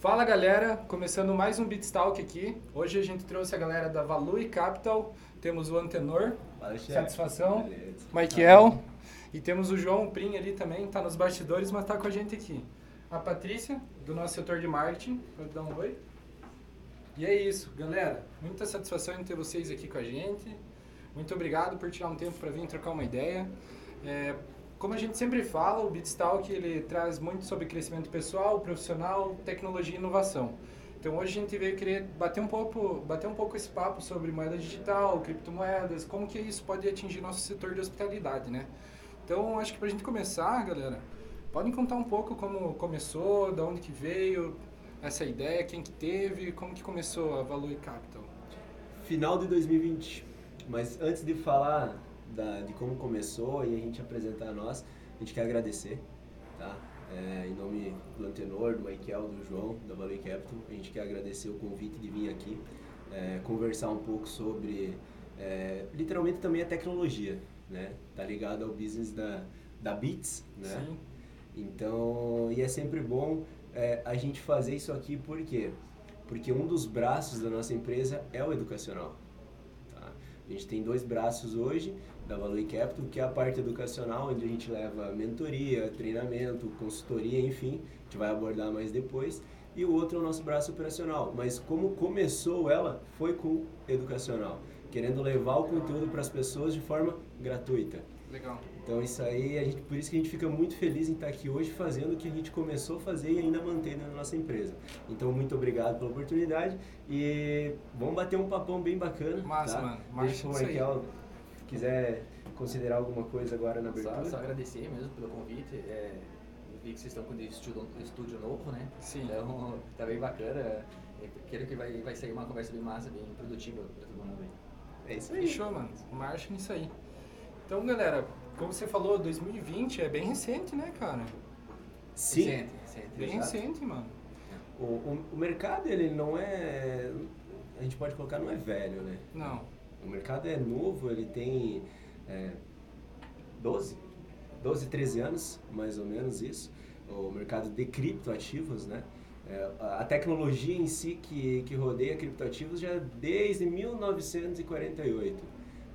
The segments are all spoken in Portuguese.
Fala galera, começando mais um Beatstalk aqui. Hoje a gente trouxe a galera da Valui Capital, temos o Antenor, Valeu, satisfação, Beleza. Michael, e temos o João Prim ali também, tá nos bastidores, mas tá com a gente aqui. A Patrícia, do nosso setor de marketing, pode dar um oi. E é isso, galera. Muita satisfação em ter vocês aqui com a gente. Muito obrigado por tirar um tempo para vir trocar uma ideia. É, como a gente sempre fala, o Beatstalk ele traz muito sobre crescimento pessoal, profissional, tecnologia e inovação. Então hoje a gente veio querer bater um pouco, bater um pouco esse papo sobre moeda digital, criptomoedas, como que isso pode atingir nosso setor de hospitalidade, né? Então acho que para a gente começar, galera, podem contar um pouco como começou, de onde que veio essa ideia, quem que teve, como que começou a Value Capital. Final de 2020. Mas antes de falar da- de como começou e a gente apresentar a nós, a gente quer agradecer, tá? É, em nome do Antenor, do Michael, do João, da Value Capital, a gente quer agradecer o convite de vir aqui, é, conversar um pouco sobre, é, literalmente também a tecnologia, né? Tá ligado ao business da, da Beats, né? Sim. Então, e é sempre bom é, a gente fazer isso aqui, por quê? Porque um dos braços da nossa empresa é o educacional. tá? A gente tem dois braços hoje da Value Capital, que é a parte educacional, onde a gente leva mentoria, treinamento, consultoria, enfim, a gente vai abordar mais depois. E o outro é o nosso braço operacional. Mas como começou ela, foi com educacional, querendo levar o conteúdo para as pessoas de forma gratuita. Legal. Então isso aí, a gente, por isso que a gente fica muito feliz em estar aqui hoje fazendo o que a gente começou a fazer e ainda mantém na nossa empresa. Então muito obrigado pela oportunidade e vamos bater um papão bem bacana. Massa, tá? mano. Deixa Marcha o isso aí. Michael quiser considerar alguma coisa agora na Só, abertura. só agradecer mesmo pelo convite. É, vi que vocês estão com um estúdio, estúdio novo, né? Sim. Então tá bem bacana. Quero que vai, vai sair uma conversa bem massa, bem produtiva para todo mundo aí. É isso aí. Fechou, mano. Marcha nisso aí. Então, galera, como você falou, 2020 é bem recente, né, cara? Sim. Recente, recente. Bem exato. recente, mano. O, o, o mercado ele não é, a gente pode colocar não é velho, né? Não. O mercado é novo, ele tem é, 12, 12, 13 anos, mais ou menos isso. O mercado de criptoativos, né? É, a tecnologia em si que, que rodeia criptoativos já desde 1948.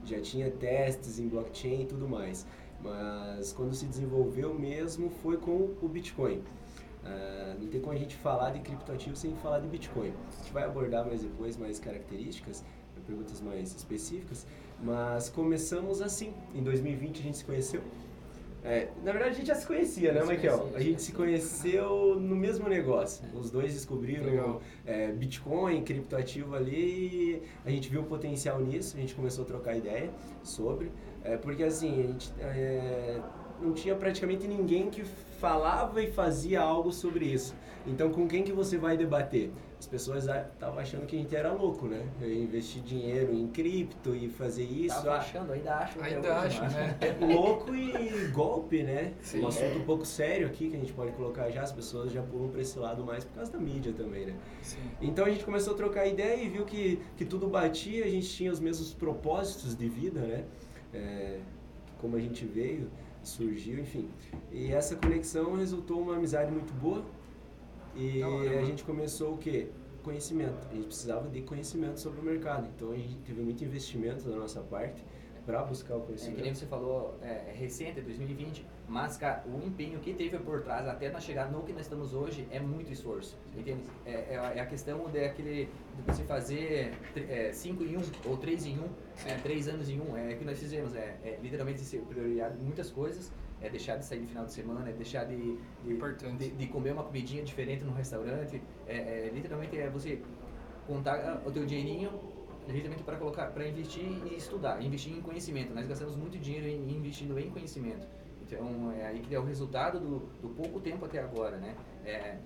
Já tinha testes em blockchain e tudo mais. Mas quando se desenvolveu mesmo foi com o Bitcoin. Ah, não tem como a gente falar de criptoativos sem falar de Bitcoin. A gente vai abordar mais depois mais características, perguntas mais específicas, mas começamos assim. Em 2020 a gente se conheceu. É, na verdade a gente já se conhecia, né, Michael? A se gente se conhecia. conheceu no mesmo negócio. Os dois descobriram é, Bitcoin, criptoativo ali, e a gente viu o potencial nisso, a gente começou a trocar ideia sobre, é, porque assim, a gente é, não tinha praticamente ninguém que falava e fazia algo sobre isso. Então, com quem que você vai debater? As pessoas estavam achando que a gente era louco, né? Investir dinheiro em cripto e fazer isso. Tava achando, ainda acho. Ainda acho, né? louco e golpe, né? Sim. Um assunto um pouco sério aqui que a gente pode colocar já, as pessoas já pulam para esse lado mais por causa da mídia também, né? Sim. Então a gente começou a trocar ideia e viu que, que tudo batia, a gente tinha os mesmos propósitos de vida, né? É, como a gente veio, surgiu, enfim. E essa conexão resultou uma amizade muito boa e hora, a gente começou o quê? Conhecimento. A gente precisava de conhecimento sobre o mercado. Então a gente teve muito investimento da nossa parte para buscar o É, que nem conhecimento. você falou, é, é recente, 2020, mas cara, o empenho que teve por trás até nós chegar no que nós estamos hoje é muito esforço, entende? É, é, é a questão daquele, de você fazer 5 em 1 um, ou 3 em 1, um, é, 3 anos em um, é o que nós fizemos, é, é literalmente ser prioridade muitas coisas, é deixar de sair no final de semana, é deixar de, de, de, de comer uma comidinha diferente no restaurante, é, é, literalmente é você contar ah, o teu dinheirinho justamente para colocar, para investir e estudar, investir em conhecimento. Nós gastamos muito dinheiro em investindo em conhecimento. Então é aí que é o resultado do, do pouco tempo até agora, né? É,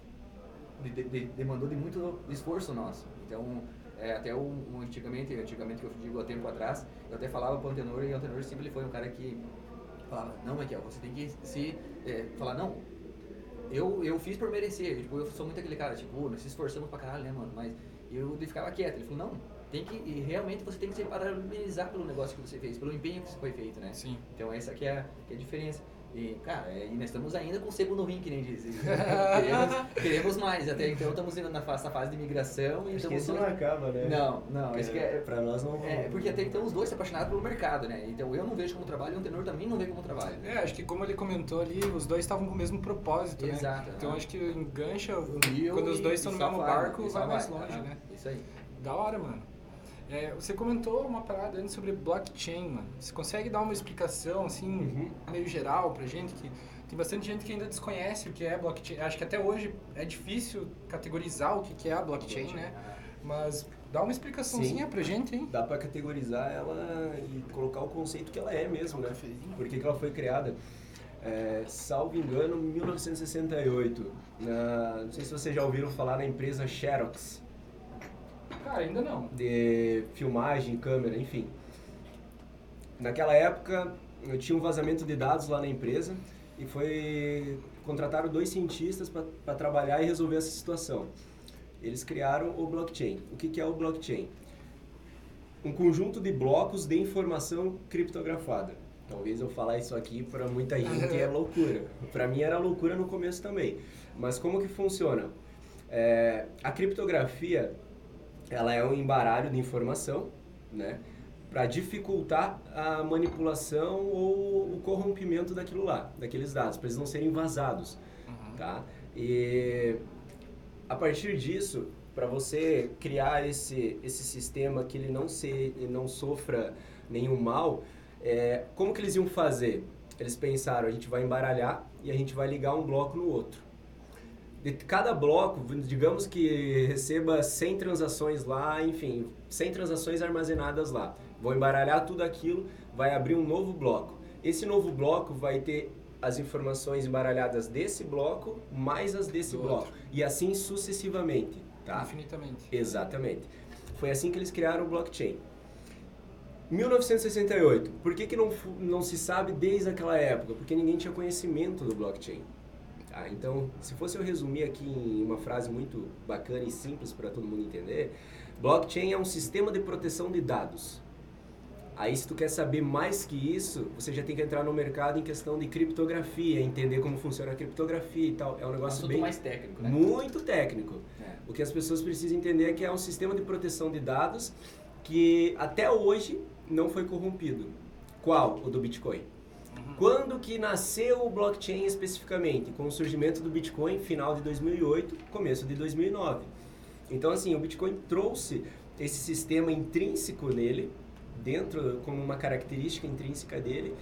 de, de- de- demandou de muito esforço nosso. Então é, até o, o antigamente, antigamente que eu digo há tempo atrás, eu até falava para o Antenor e o Antenor sempre foi um cara que falava, não, Michael, você tem que se é, falar não. Eu, eu fiz por merecer, tipo, eu sou muito aquele cara, tipo, nós se esforçamos pra caralho, né, mano? Mas eu ficava quieto, ele falou, não, tem que, e realmente você tem que se parabenizar pelo negócio que você fez, pelo empenho que foi feito, né? Sim. Então essa que é, que é a diferença. E, cara, e nós estamos ainda com o sebo no rim, que nem diz. queremos, queremos mais. Até então estamos indo nessa fase de migração. E Acho que estamos isso não acaba, né? Não, não. Isso que é, pra nós não... é, porque até então os dois se apaixonaram pelo mercado, né? Então eu não vejo como trabalho e o tenor também não vê como trabalho. É, acho que como ele comentou ali, os dois estavam com o mesmo propósito, né? Exato, Então acho que engancha, Uniu quando os dois estão no mesmo barco, vai mais longe, né? Isso aí. Da hora, mano. É, você comentou uma parada antes sobre blockchain, mano. Você consegue dar uma explicação, assim, Uhum. meio geral pra gente? Que tem bastante gente que ainda desconhece o que é blockchain. Acho que até hoje é difícil categorizar o que é a blockchain, né? Mas dá uma explicaçãozinha pra gente, hein? Dá pra categorizar ela e colocar o conceito que ela é mesmo, né? Por que, que ela foi criada? É, salvo engano, 1968. Na, não sei se vocês já ouviram falar na empresa Xerox, Cara, ainda não. de filmagem, câmera, enfim. Naquela época, eu tinha um vazamento de dados lá na empresa e foi contrataram dois cientistas para trabalhar e resolver essa situação. Eles criaram o blockchain. O que, que é o blockchain? Um conjunto de blocos de informação criptografada. Talvez eu falar isso aqui para muita gente é loucura. Para mim era loucura no começo também. Mas como que funciona? É, a criptografia ela é um embaralho de informação, né? Para dificultar a manipulação ou o corrompimento daquilo lá, daqueles dados, para eles não serem vazados, Uhum. tá? E a partir disso, para você criar esse, esse sistema que ele não, se, não sofra nenhum mal, é, como que eles iam fazer? Eles pensaram, a gente vai embaralhar e a gente vai ligar um bloco no outro. De cada bloco, digamos que receba 100 transações lá, enfim, 100 transações armazenadas lá. Vou embaralhar tudo aquilo, vai abrir um novo bloco. Esse novo bloco vai ter as informações embaralhadas desse bloco mais as desse Do bloco. E assim sucessivamente, tá? Infinitamente. Exatamente. Foi assim que eles criaram o blockchain. 1968. Por que, que não, não se sabe desde aquela época? Porque ninguém tinha conhecimento do blockchain. Tá? Então, se fosse eu resumir aqui em uma frase muito bacana e simples para todo mundo entender, blockchain é um sistema de proteção de dados. Aí, se tu quer saber mais que isso, você já tem que entrar no mercado em questão de criptografia, entender como funciona a criptografia e tal. É um Um negócio assunto bem mais técnico, né? muito técnico. É. O que as pessoas precisam entender é que é um sistema de proteção de dados que até hoje não foi corrompido. Qual? O do Bitcoin. Quando que nasceu o blockchain especificamente? Com o surgimento do Bitcoin, final de 2008, começo de 2009. Então, assim, o Bitcoin trouxe esse sistema intrínseco nele, dentro, como uma característica intrínseca dele,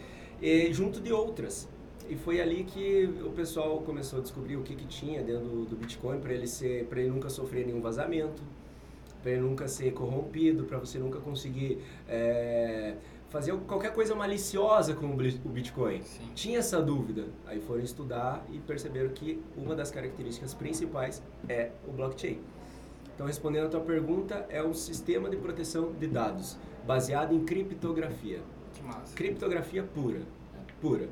junto de outras. E foi ali que o pessoal começou a descobrir o que, que tinha dentro do, do Bitcoin para ele ser, ele nunca sofrer nenhum vazamento, para ele nunca ser corrompido, para você nunca conseguir é, fazer qualquer coisa maliciosa com o Bitcoin. Sim. Tinha essa dúvida, aí foram estudar e perceberam que uma das características principais é o blockchain. Então, respondendo a tua pergunta, é um sistema de proteção de dados baseado em criptografia. Que massa. Criptografia pura, pura.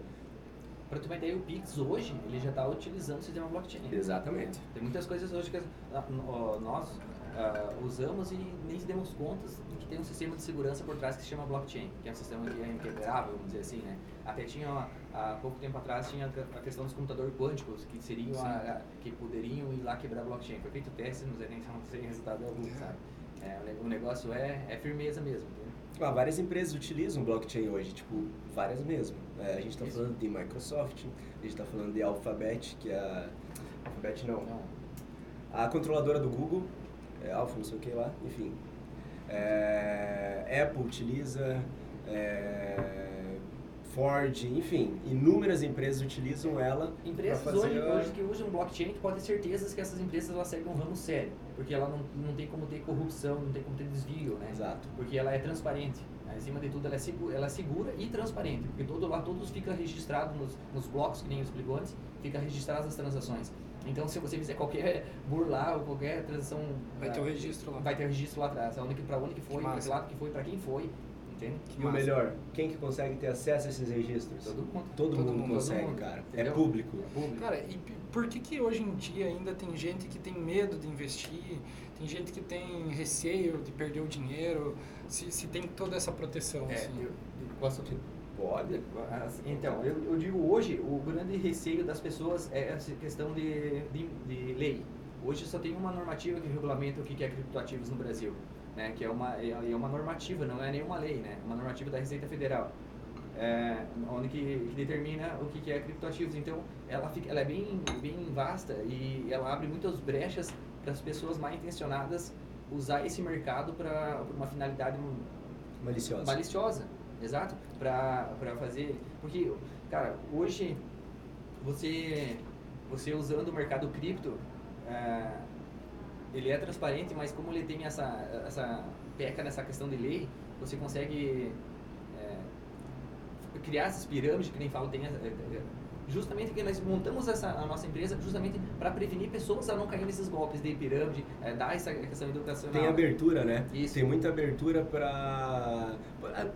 Pra tu ter o Pix hoje, ele já está utilizando o sistema blockchain. Exatamente. Tem muitas coisas hoje que nós ah, usamos e nem se demos conta de que tem um sistema de segurança por trás que se chama blockchain, que é um sistema que é inquebrável, vamos dizer assim, né? Até tinha, ó, há pouco tempo atrás, tinha a questão dos computadores quânticos, que seriam, a, a- que poderiam ir lá quebrar blockchain. Foi feito teste, mas nem não tem resultado algum, sabe? É, o ne- o negócio é, é firmeza mesmo, entendeu? Ah, várias empresas utilizam blockchain hoje, tipo, várias mesmo. É, a gente está falando de Microsoft, a gente está falando de Alphabet, que é a... Alphabet não, Não, a controladora do Google, é Alpha, não sei o que lá, enfim. É, Apple utiliza, é, Ford, enfim, inúmeras empresas utilizam ela Empresas fazer hoje, a- hoje que usam blockchain, tu pode ter certeza que essas empresas elas seguem um ramo sério, porque ela não, não tem como ter corrupção, não tem como ter desvio, né? Exato. Porque ela é transparente. né? Acima de tudo, ela é, segura, ela é segura e transparente, porque todo lá todos fica registrado nos, nos blocos, que nem eu explicou antes, fica registradas as transações. Então, se você fizer qualquer burlar ou qualquer transação, Vai ah, ter o registro lá. vai ter o registro lá atrás, aonde que, pra onde que foi, Que pra que lado que foi, pra quem foi, entende? Que E o melhor, quem que consegue ter acesso a esses registros? Todo mundo. Todo, Todo mundo, mundo, consegue, todo mundo, cara. entendeu? É público. É público. Cara, e por que que hoje em dia ainda tem gente que tem medo de investir, tem gente que tem receio de perder o dinheiro, se, se tem toda essa proteção, É, assim? eu, eu posso... Pode. Então, eu, eu digo hoje, o grande receio das pessoas é essa questão de, de, de lei. Hoje só tem uma normativa que regulamenta o que é criptoativos no Brasil, né? Que é uma, é, é uma normativa, não é nenhuma lei, né? Uma normativa da Receita Federal. É, onde que, que, determina o que é criptoativos. Então, ela, fica, ela é bem, bem vasta e ela abre muitas brechas para as pessoas mal intencionadas usar esse mercado para uma finalidade maliciosa. maliciosa exato, para fazer. Porque, cara, hoje você, você usando o mercado cripto, é, ele é transparente, mas como ele tem essa, essa peca nessa questão de lei, você consegue é, criar essas pirâmides, que nem falo, tem justamente que nós montamos essa, a nossa empresa justamente para prevenir pessoas a não cair nesses golpes de pirâmide, é, dar essa questão educacional. Tem abertura, né? Isso. Tem muita abertura para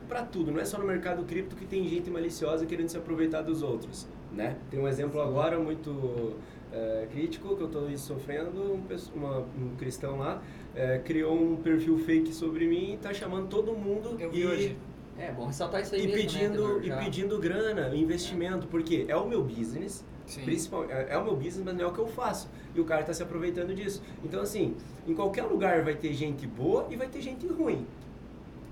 para tudo, não é só no mercado cripto que tem gente maliciosa querendo se aproveitar dos outros, né? Tem um exemplo agora muito é, crítico que eu estou sofrendo, um, uma, um cristão lá é, criou um perfil fake sobre mim e está chamando todo mundo eu vi e hoje é, bom ressaltar isso aí e mesmo, pedindo né, e pedindo grana, investimento, é. porque é o meu business, principal, é, é, o meu business, mas não é o que eu faço. E o cara está se aproveitando disso. Então assim, em qualquer lugar vai ter gente boa e vai ter gente ruim.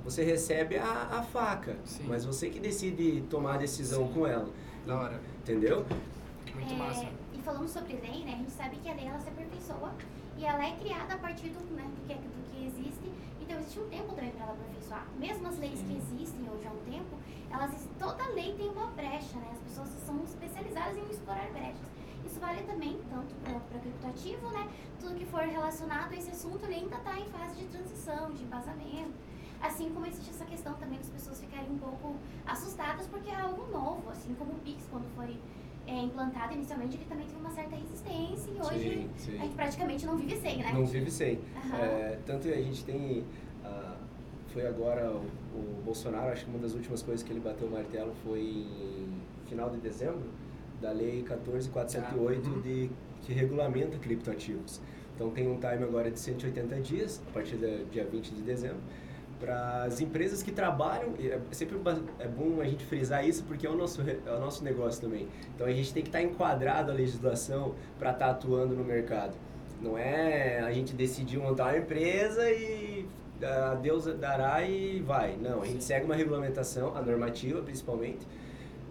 Você recebe a, a faca, Sim. mas você que decide tomar a decisão Sim. com ela. Da hora. Entendeu? Muito é, massa. E falando sobre lei, né, a gente sabe que a lei ela se aperfeiçoa e ela é criada a partir do, né, do, que, do que existe então existe um tempo também para ela aperfeiçoar. Mesmo as leis que existem hoje há um tempo, elas, toda lei tem uma brecha, né? As pessoas são especializadas em explorar brechas. Isso vale também tanto para criptoativo, né? Tudo que for relacionado a esse assunto, ele ainda está em fase de transição, de embasamento. Assim como existe essa questão também das pessoas ficarem um pouco assustadas porque é algo novo, assim como o Pix quando foi é, implantado inicialmente, ele também teve uma certa resistência e hoje sim, sim. a gente praticamente não vive sem, né? Não vive sem. Uhum. É, tanto a gente tem. Uh, foi agora o, o, Bolsonaro, acho que uma das últimas coisas que ele bateu o martelo foi em final de dezembro, da Lei 14408 ah, uhum. de, que regulamenta criptoativos. Então tem um time agora de 180 dias, a partir do dia 20 de dezembro para as empresas que trabalham, é sempre é bom a gente frisar isso porque é o nosso, é o nosso negócio também. Então a gente tem que estar tá enquadrado a legislação para estar tá atuando no mercado. Não é a gente decidir montar uma empresa e a Deus dará e vai. Não, a gente segue uma regulamentação, a normativa principalmente,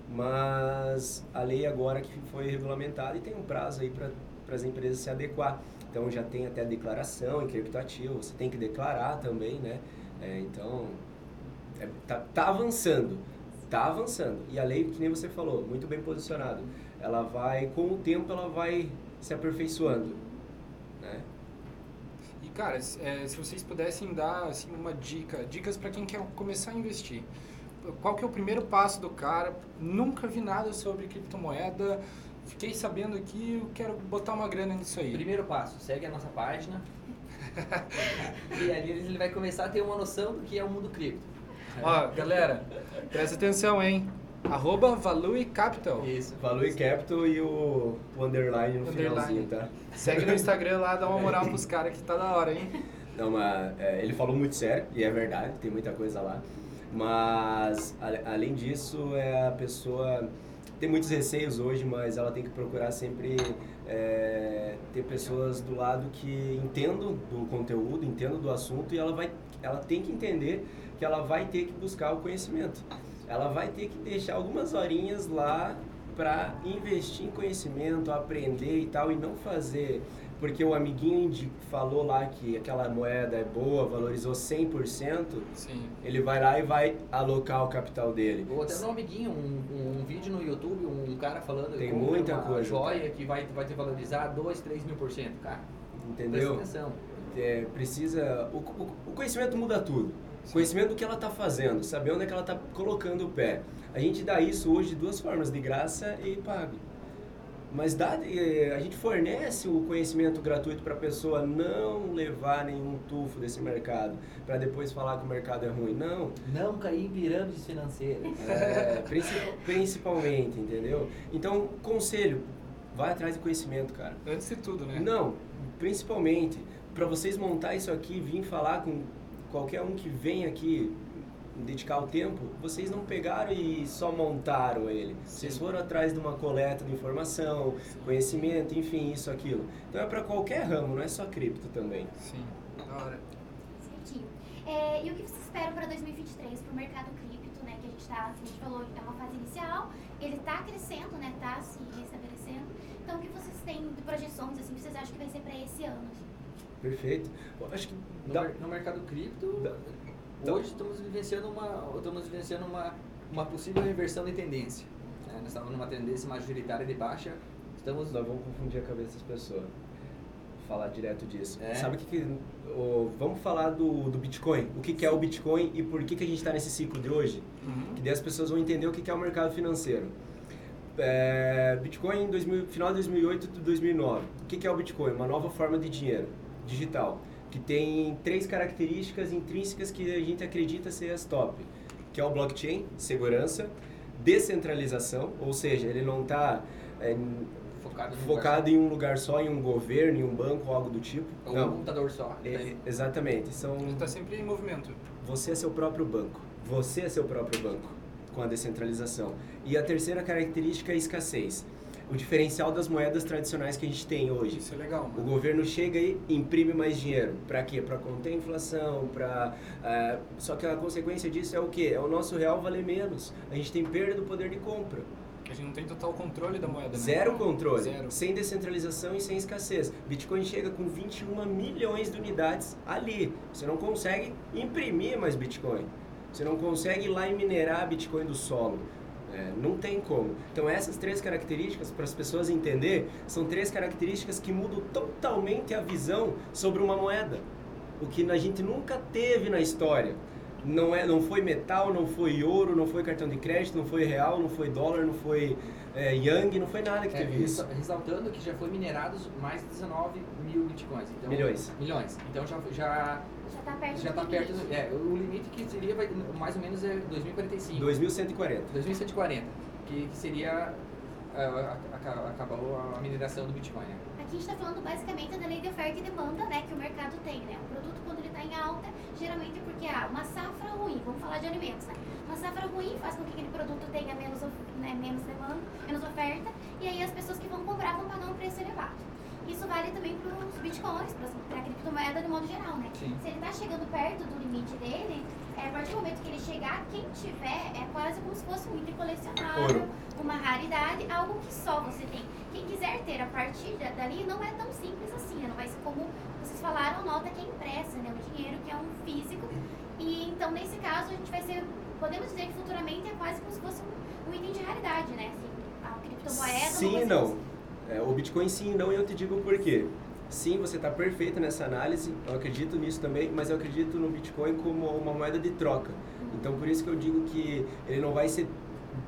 mas a lei agora que foi regulamentada e tem um prazo aí para as empresas se adequar. Então já tem até a declaração em criptoativo, você tem que declarar também, né? É, então, é, tá, tá avançando, tá avançando. E a lei, que nem você falou, muito bem posicionado, ela vai, com o tempo, ela vai se aperfeiçoando, né? E, cara, é, se vocês pudessem dar, assim, uma dica, dicas para quem quer começar a investir. Qual que é o primeiro passo do cara? Nunca vi nada sobre criptomoeda, fiquei sabendo aqui, eu quero botar uma grana nisso aí. Primeiro passo, segue a nossa página, e ali ele vai começar a ter uma noção do que é o mundo cripto. Ó, galera, presta atenção, hein? Arroba Value Capital. Isso. Value Capital e o, o underline no underline. finalzinho, tá? Segue no Instagram lá, dá uma moral pros caras que tá da hora, hein? Não, mas é, ele falou muito sério, e é verdade, tem muita coisa lá. Mas, a, além disso, é a pessoa tem muitos receios hoje, mas ela tem que procurar sempre é, ter pessoas do lado que entendam do conteúdo, entendam do assunto e ela vai, ela tem que entender que ela vai ter que buscar o conhecimento. Ela vai ter que deixar algumas horinhas lá para investir em conhecimento, aprender e tal, e não fazer porque o amiguinho falou lá que aquela moeda é boa, valorizou 100%, Sim. ele vai lá e vai alocar o capital dele. Ou até no amiguinho, um, um vídeo no YouTube, um cara falando Tem muita uma coisa. joia que vai, vai te valorizar 2, 3 mil por cento, cara. Entendeu? É, precisa. O, o, o, conhecimento muda tudo. O conhecimento do que ela está fazendo, saber onde é que ela está colocando o pé. A gente dá isso hoje de duas formas, de graça e pago. Mas dá, eh, a gente fornece o conhecimento gratuito para a pessoa não levar nenhum tufo desse mercado, para depois falar que o mercado é ruim. Não. Não cair em pirâmides financeiras. É, principalmente, entendeu? Então, conselho, vai atrás de conhecimento, cara. Antes de tudo, né? Não, principalmente, para vocês montar isso aqui, vir falar com qualquer um que vem aqui, dedicar o tempo, vocês não pegaram e só montaram ele. Vocês foram atrás de uma coleta de informação, conhecimento, enfim, isso, aquilo. Então é para qualquer ramo, não é só cripto também. Sim, da hora. Certinho. É, e o que vocês esperam para 2023 para o mercado cripto, né? Que a gente está, a gente falou, é uma fase inicial, ele está crescendo, né? Está se restabelecendo. Então, o que vocês têm de projeções, assim, que vocês acham que vai ser para esse ano? assim? Perfeito. Acho que No, dá- mer- no mercado cripto, Dá- dá- hoje estamos vivenciando uma, estamos vivenciando uma, uma possível reversão de tendência. né? Nós estamos numa tendência majoritária de baixa, estamos Nós vamos confundir a cabeça das pessoas. Falar direto disso. É. Sabe o que, que vamos falar do, do Bitcoin? O que, que é o Bitcoin e por que, que a gente está nesse ciclo de hoje? Uhum. Que daí as pessoas vão entender o que, que é o mercado financeiro. É, Bitcoin em 2000, final de 2008 e 2009. O que, que é o Bitcoin? Uma nova forma de dinheiro digital que tem três características intrínsecas que a gente acredita ser as top, que é o blockchain, segurança, descentralização, ou seja, ele não está focados num focado em um lugar só, em um governo, em um banco ou algo do tipo. ou um Não, computador só. É, né? exatamente. São Ele está sempre em movimento. você é seu próprio banco. Você é seu próprio banco com a descentralização. E a terceira característica é a escassez. O diferencial das moedas tradicionais que a gente tem hoje. Isso é legal, O mano. governo chega e imprime mais dinheiro. Para quê? Para conter a inflação, para só que a consequência disso é o quê? É o nosso real valer menos. A gente tem perda do poder de compra. A gente não tem total controle da moeda, né? Zero controle, Zero. sem descentralização e sem escassez. Bitcoin chega com 21 milhões de unidades ali. Você não consegue imprimir mais Bitcoin. Você não consegue ir lá e minerar Bitcoin do solo. É, não tem como. Então essas três características, para as pessoas entender, são três características que mudam totalmente a visão sobre uma moeda. O que a gente nunca teve na história. Não, é, não foi metal, não foi ouro, não foi cartão de crédito, não foi real, não foi dólar, não foi é, yang, não foi nada que É, teve isso. Ressaltando que já foi minerados mais de 19 mil bitcoins. Então, Milhões. Milhões. Então já, já, Já está perto já do está perto. limite. do- É, o limite que seria vai, mais ou menos é 2045. 2140. 2140, que, que seria. ah, aca- acabou a mineração do Bitcoin. Né? Aqui a gente está falando basicamente da lei de oferta e demanda, né, que o mercado tem, né? O produto quando ele está em alta, geralmente é porque há uma safra ruim, vamos falar de alimentos, né? Uma safra ruim faz com que aquele produto tenha menos, né, menos demanda, menos oferta, e aí as pessoas que vão comprar vão pagar um preço elevado. Isso vale também para os bitcoins, para a criptomoeda de modo geral, né? Sim. Se ele está chegando perto do limite dele, é, a partir do momento que ele chegar, quem tiver é quase como se fosse um item colecionável, uma raridade, algo que só você tem. Quem quiser ter a partir da- dali não é tão simples assim, né? não vai ser como vocês falaram, nota que é impressa, né? O dinheiro que é um físico. E então nesse caso a gente vai ser, podemos dizer que futuramente é quase como se fosse um, um item de raridade, né? Assim, a criptomoeda. Sim e ser não. É, o Bitcoin sim não, e eu te digo por quê. Sim, você está perfeito nessa análise, eu acredito nisso também, mas eu acredito no Bitcoin como uma moeda de troca. Então, por isso que eu digo que ele não vai ser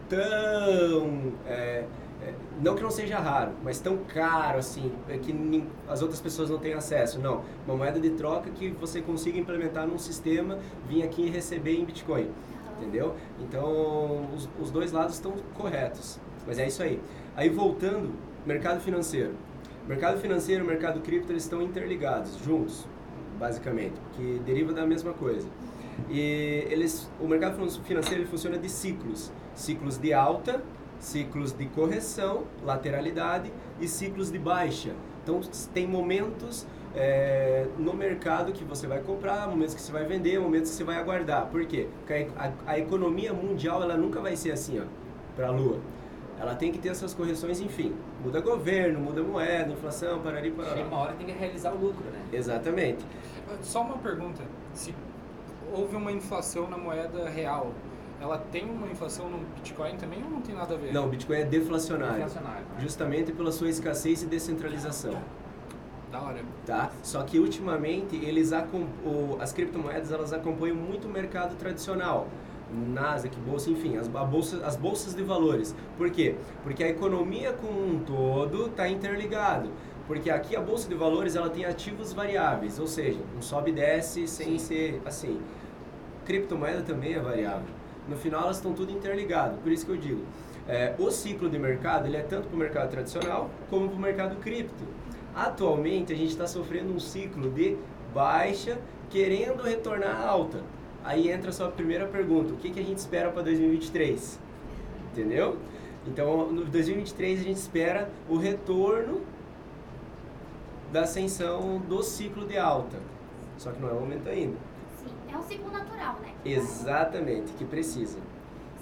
tão. é, é, não que não seja raro, mas tão caro assim, é que as outras pessoas não têm acesso. Não. Uma moeda de troca que você consiga implementar num sistema, vir aqui e receber em Bitcoin. Entendeu? Então, os, os dois lados estão corretos. Mas é isso aí. Aí, voltando, mercado financeiro. Mercado financeiro e mercado cripto, eles estão interligados, juntos, basicamente, que deriva da mesma coisa. E eles, o mercado fin- financeiro ele funciona de ciclos. Ciclos de alta, ciclos de correção, lateralidade e ciclos de baixa. Então, tem momentos é, no mercado que você vai comprar, momentos que você vai vender, momentos que você vai aguardar. Por quê? Porque a, a- a economia mundial ela nunca vai ser assim, ó, para a lua. Ela tem que ter essas correções, enfim. Muda governo, muda moeda, inflação, parari, Chega parará. uma hora tem que realizar o lucro, né? Exatamente. Só uma pergunta. Se houve uma inflação na moeda real, ela tem uma inflação no Bitcoin também ou não tem nada a ver? Não, o Bitcoin é deflacionário. Inflacionário. né? Justamente pela sua escassez e descentralização. Da hora. tá? Só que ultimamente eles acom- o- as criptomoedas elas acompanham muito o mercado tradicional. Nasdaq, bolsa, enfim, as, bolsa, as bolsas de valores. Por quê? Porque a economia como um todo está interligado. Porque aqui a bolsa de valores ela tem ativos variáveis, ou seja, um sobe e desce sem ser assim. Criptomoeda também é variável. No final elas estão tudo interligado. Por isso que eu digo, é, o ciclo de mercado ele é tanto para o mercado tradicional como para o mercado cripto. Atualmente a gente está sofrendo um ciclo de baixa querendo retornar à alta. Aí entra a sua primeira pergunta: o que, que a gente espera para 2023? Entendeu? Então, no 2023 a gente espera o retorno da ascensão do ciclo de alta. Só que não é o momento ainda. Sim, é um ciclo natural, né? Exatamente, que precisa.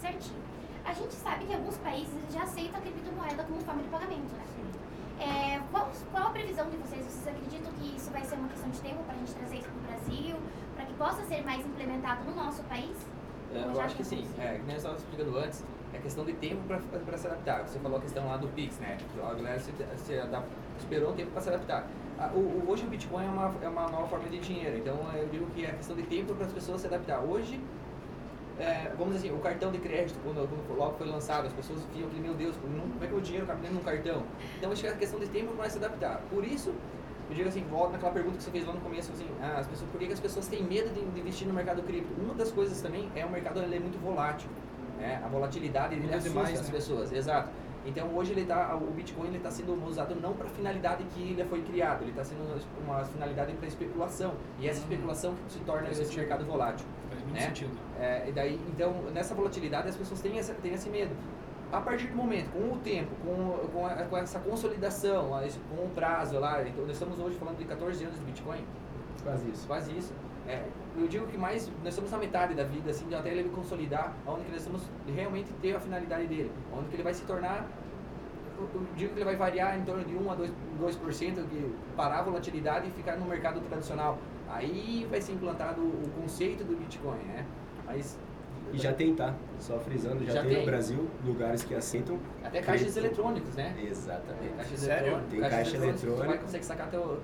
Certinho. A gente sabe que alguns países já aceitam a criptomoeda como forma de pagamento, né? É, qual, qual a previsão de vocês? Vocês acreditam que isso vai ser uma questão de tempo para a gente trazer isso para o Brasil, para que possa ser mais implementado no nosso país? É, eu já acho que sim. É, nem eu estava explicando antes, é questão de tempo para se adaptar. Você falou a questão lá do Pix, né? A galera se, se adap- esperou um tempo para se adaptar. O, o- hoje o Bitcoin é uma, é uma nova forma de dinheiro, então eu digo que é questão de tempo para as pessoas se adaptar. Hoje, é, vamos dizer assim, o cartão de crédito, quando, quando logo foi lançado, as pessoas viam que, meu Deus, como é que o dinheiro cabe dentro de um cartão? Então acho que é questão de tempo para se adaptar. Por isso, eu digo assim, volta naquela pergunta que você fez lá no começo, assim, ah, as pessoas, por que, as pessoas têm medo de, de investir no mercado cripto? Uma das coisas também é o mercado ele é muito volátil. Né? A volatilidade ele assusta demais, as né? pessoas, exato. Então hoje ele tá, o Bitcoin está sendo usado não para a finalidade que ele foi criado, ele está sendo uma finalidade para especulação e essa Uhum. especulação que se torna esse mercado volátil. Faz muito né? sentido. É, e daí, então, nessa volatilidade, as pessoas têm, essa, têm esse medo. A partir do momento, com o tempo, com, com, a- com essa consolidação, com o prazo lá, então, nós estamos hoje falando de 14 anos de Bitcoin, Quase isso. quase isso. É, eu digo que mais, nós estamos na metade da vida, assim, até ele consolidar, onde que nós estamos realmente ter a finalidade dele, onde que ele vai se tornar, eu, eu digo que ele vai variar em torno de 1 a 2%, 2% de parar a volatilidade e ficar no mercado tradicional. Aí vai ser implantado o conceito do Bitcoin, né? Mas E já tem, tá? Só frisando, já, Já tem, tem. no Brasil lugares que aceitam. Até caixas cripto. eletrônicos, né? Exatamente. Caixas Sério? eletrônicas. Tem caixas caixa eletrônicas, Tu vai eletrônica. consegue sacar teu,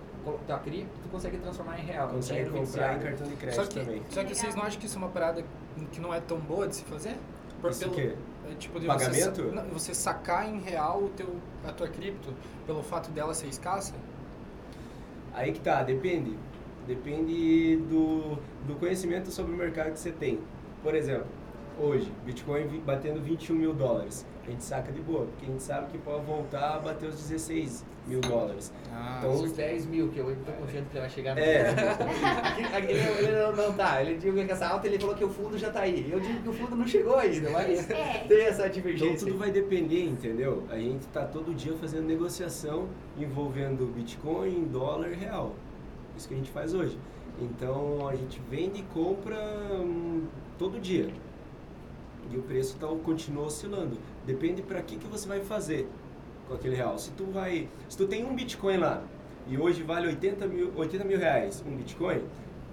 tua cripto, tu consegue transformar em real. Consegue comprar em cartão de Só crédito que, também. só que vocês não acham que isso é uma parada que não é tão boa de se fazer? Por, Isso o quê? é, tipo, de Pagamento? Você, não, você sacar em real o teu, a tua cripto pelo fato dela ser escassa? Aí que tá, depende. Depende do, do conhecimento sobre o mercado que você tem. Por exemplo, hoje, Bitcoin batendo 21 mil dólares. A gente saca de boa, porque a gente sabe que pode voltar a bater os 16 mil dólares. Ah, Então, Os 10 mil, que eu tô confiante que ele vai chegar no É. Ele, ele não, não tá. Ele digo que essa alta ele falou que o fundo já tá aí. Eu digo que o fundo não chegou ainda, mas É. tem essa Então divergência. tudo vai depender, entendeu? A gente tá todo dia fazendo negociação envolvendo Bitcoin, dólar e real. Isso que a gente faz hoje. Então a gente vende e compra hum, todo dia. E o preço tá, continua oscilando. Depende para que, que você vai fazer com aquele real. Se tu vai. Se tu tem um Bitcoin lá e hoje vale 80 mil, 80 mil reais um Bitcoin,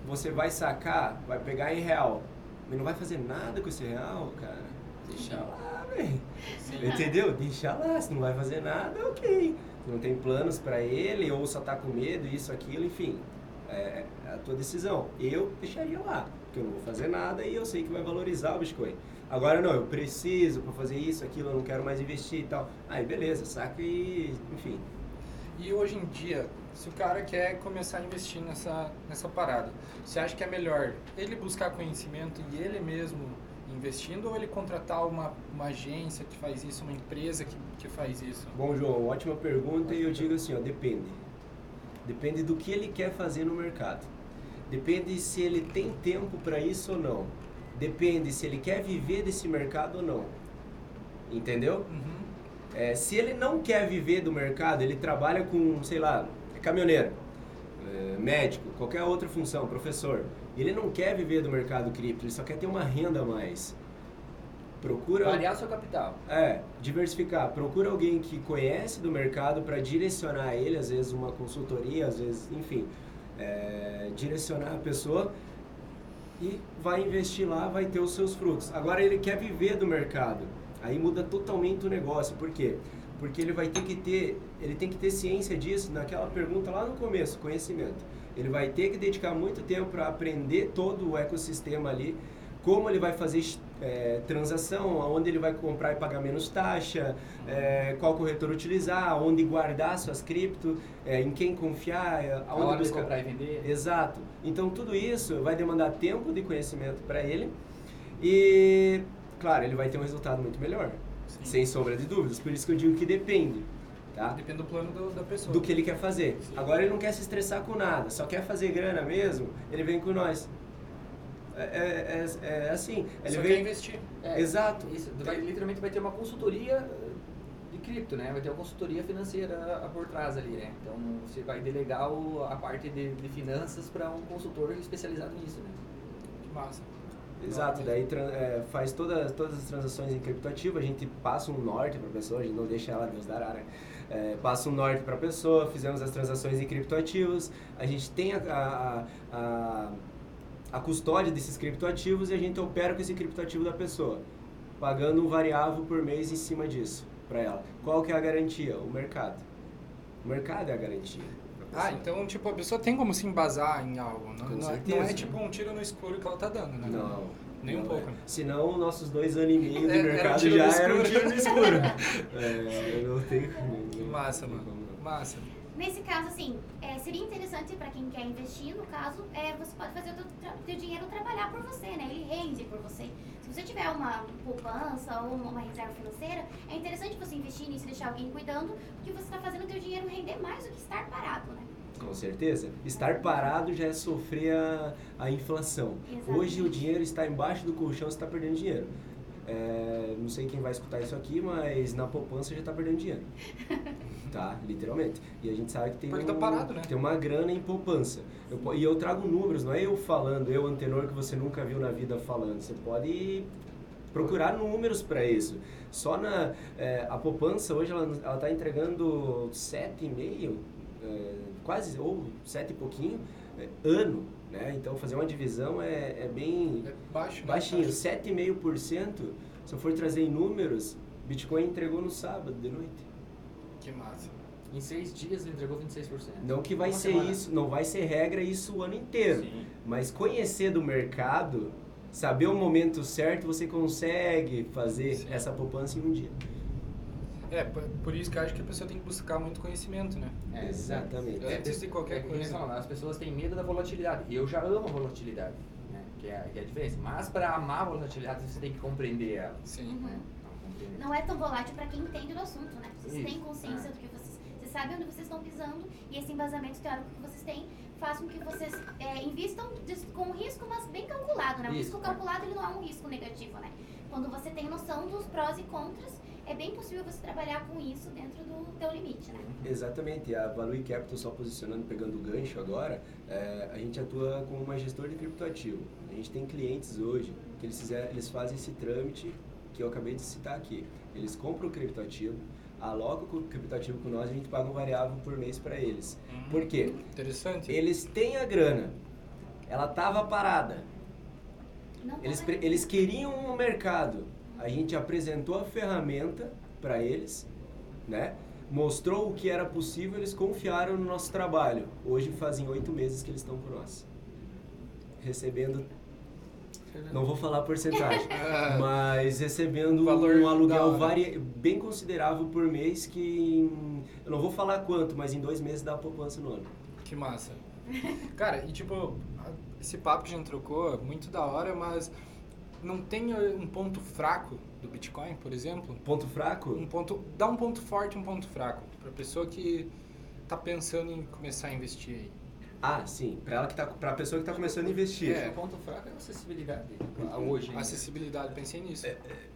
você vai sacar, vai pegar em real. Mas não vai fazer nada com esse real, cara. Deixa lá, velho. Entendeu? Deixa lá, se não vai fazer nada, ok. Se não tem planos para ele, ou só tá com medo, isso, aquilo, enfim. É a tua decisão. Eu deixaria lá, porque eu não vou fazer nada e eu sei que vai valorizar o Bitcoin. Agora não, eu preciso para fazer isso, aquilo, eu não quero mais investir e tal. Aí beleza, saca e, enfim. E hoje em dia, se o cara quer começar a investir nessa, nessa parada, você acha que é melhor ele buscar conhecimento e ele mesmo investindo ou ele contratar uma, uma agência que faz isso, uma empresa que, que faz isso? Bom, João, ótima pergunta e eu digo assim, ó, depende. Depende do que ele quer fazer no mercado. Depende se ele tem tempo para isso ou não. Depende se ele quer viver desse mercado ou não. Entendeu? Uhum. É, se ele não quer viver do mercado, ele trabalha com, sei lá, é caminhoneiro, é, médico, qualquer outra função, professor. Ele não quer viver do mercado cripto, ele só quer ter uma renda a mais. Procura Variar seu capital. é, diversificar. Procura alguém que conhece do mercado para direcionar ele, às vezes uma consultoria, às vezes, enfim, é, direcionar a pessoa e vai investir lá, vai ter os seus frutos. Agora ele quer viver do mercado, aí muda totalmente o negócio. Por quê? Porque ele vai ter que ter, ele tem que ter ciência disso naquela pergunta lá no começo, conhecimento. Ele vai ter que dedicar muito tempo para aprender todo o ecossistema ali, como ele vai fazer é, transação, aonde ele vai comprar e pagar menos taxa, é, qual corretor utilizar, onde guardar suas cripto, é, em quem confiar, é, aonde hora buscar. comprar e vender. Exato. Então tudo isso vai demandar tempo de conhecimento para ele e, claro, ele vai ter um resultado muito melhor, Sim. sem sombra de dúvidas. Por isso que eu digo que depende, tá? Depende do plano do- da pessoa. Do que ele quer fazer. Agora ele não quer se estressar com nada, só quer fazer grana mesmo, ele vem com nós. É, é, é, é assim. Ele Só veio... quer investir. É, Exato. Isso, vai, literalmente vai ter uma consultoria de cripto, né? Vai ter uma consultoria financeira por trás ali, né? Então você vai delegar o, a parte de, de finanças para um consultor especializado nisso, né? Que massa. Exato, daí é, faz toda, todas as transações em criptoativo, a gente passa um norte para a pessoa, a gente não deixa ela Deus dará, né? É, passa um norte para a pessoa, fizemos as transações em criptoativos, a gente tem a, a, a, a custódia desses criptoativos e a gente opera com esse criptoativo da pessoa, pagando um variável por mês em cima disso para ela. Qual que é a garantia? O mercado. O mercado é a garantia. Ah, então, tipo, a pessoa tem como se embasar em algo. Não, Com não, é, certeza. não é tipo um tiro no escuro que ela tá dando, né? Não. Nem um não pouco. é. Senão, nossos dois anos e meio de É, era mercado tiro já no era um tiro no escuro. é, eu não tenho. Que massa, mano. Massa. Nesse caso, assim, é, seria interessante para quem quer investir, no caso, é, você pode fazer o teu, teu dinheiro trabalhar por você, né? Ele rende por você. Se você tiver uma poupança ou uma, uma reserva financeira, é interessante você investir nisso e deixar alguém cuidando, porque você está fazendo o teu dinheiro render mais do que estar parado, né? Com certeza. Estar parado já é sofrer a, a inflação. Exatamente. Hoje o dinheiro está embaixo do colchão, você está perdendo dinheiro. É, não sei quem vai escutar isso aqui, mas na poupança já está perdendo dinheiro. Tá, literalmente. E a gente sabe que tem, Porque tá um- parado, né? tem uma grana em poupança. Eu e eu trago números, não é eu falando, eu, Antenor, que você nunca viu na vida falando. Você pode procurar números para isso. Só na é, a poupança hoje ela ela está entregando 7,5, é, quase ou 7 e pouquinho é, ano, né? Então fazer uma divisão é, é bem É baixo, né? baixinho, Baixo. 7,5%. Se eu for trazer em números, Bitcoin entregou no sábado de noite. Que massa. Em seis dias ele entregou 26%. Não que vai Uma ser semana. isso, não vai ser regra isso o ano inteiro. Sim. Mas conhecer do mercado, saber o momento certo, você consegue fazer Sim. essa poupança em um dia. É, por, por isso que eu acho que a pessoa tem que buscar muito conhecimento, né? É, Exatamente. É, antes de qualquer é, que nem coisa. as pessoas têm medo da volatilidade. Eu já amo a volatilidade, né? Que é, que é a diferença. Mas para amar a volatilidade, você tem que compreender ela. Sim. Né? Não, compreender. Não é tão volátil para quem entende do assunto, né? Vocês Isso. têm consciência É. do que vocês... Vocês sabem onde vocês estão pisando e esse embasamento teórico que vocês têm faz com que vocês é, invistam des- com risco, mas bem calculado, né? O risco calculado ele não é um risco negativo, né? Quando você tem noção dos prós e contras, é bem possível você trabalhar com isso dentro do teu limite, né? Exatamente. A Value Capital, só posicionando, pegando o gancho agora, é, a gente atua como uma gestora de criptoativo. A gente tem clientes hoje que eles, fizer, eles fazem esse trâmite que eu acabei de citar aqui. Eles compram o criptoativo, alocam o criptoativo com nós e a gente paga um variável por mês para eles. Uhum. Por quê? Interessante. Eles têm a grana, ela estava parada, Não Eles, eles queriam um mercado. A gente apresentou a ferramenta para eles, né? Mostrou o que era possível, eles confiaram no nosso trabalho. Hoje fazem oito meses que eles estão com nós. Recebendo, não vou falar a porcentagem, mas recebendo Um um aluguel hora. vari, bem considerável por mês que, em- eu não vou falar quanto, mas em dois meses dá poupança no ano. Que massa. Cara, e tipo, esse papo que a gente trocou é muito da hora, mas não tem eh, um ponto fraco do Bitcoin, por exemplo? Ponto fraco? Um ponto, dá um ponto forte e um ponto fraco pra pessoa que tá pensando em começar a investir aí. Ah, sim, para ela que tá, para pessoa que está começando a investir. É. O ponto fraco é a acessibilidade. a- Hoje ainda. Acessibilidade, pensei nisso.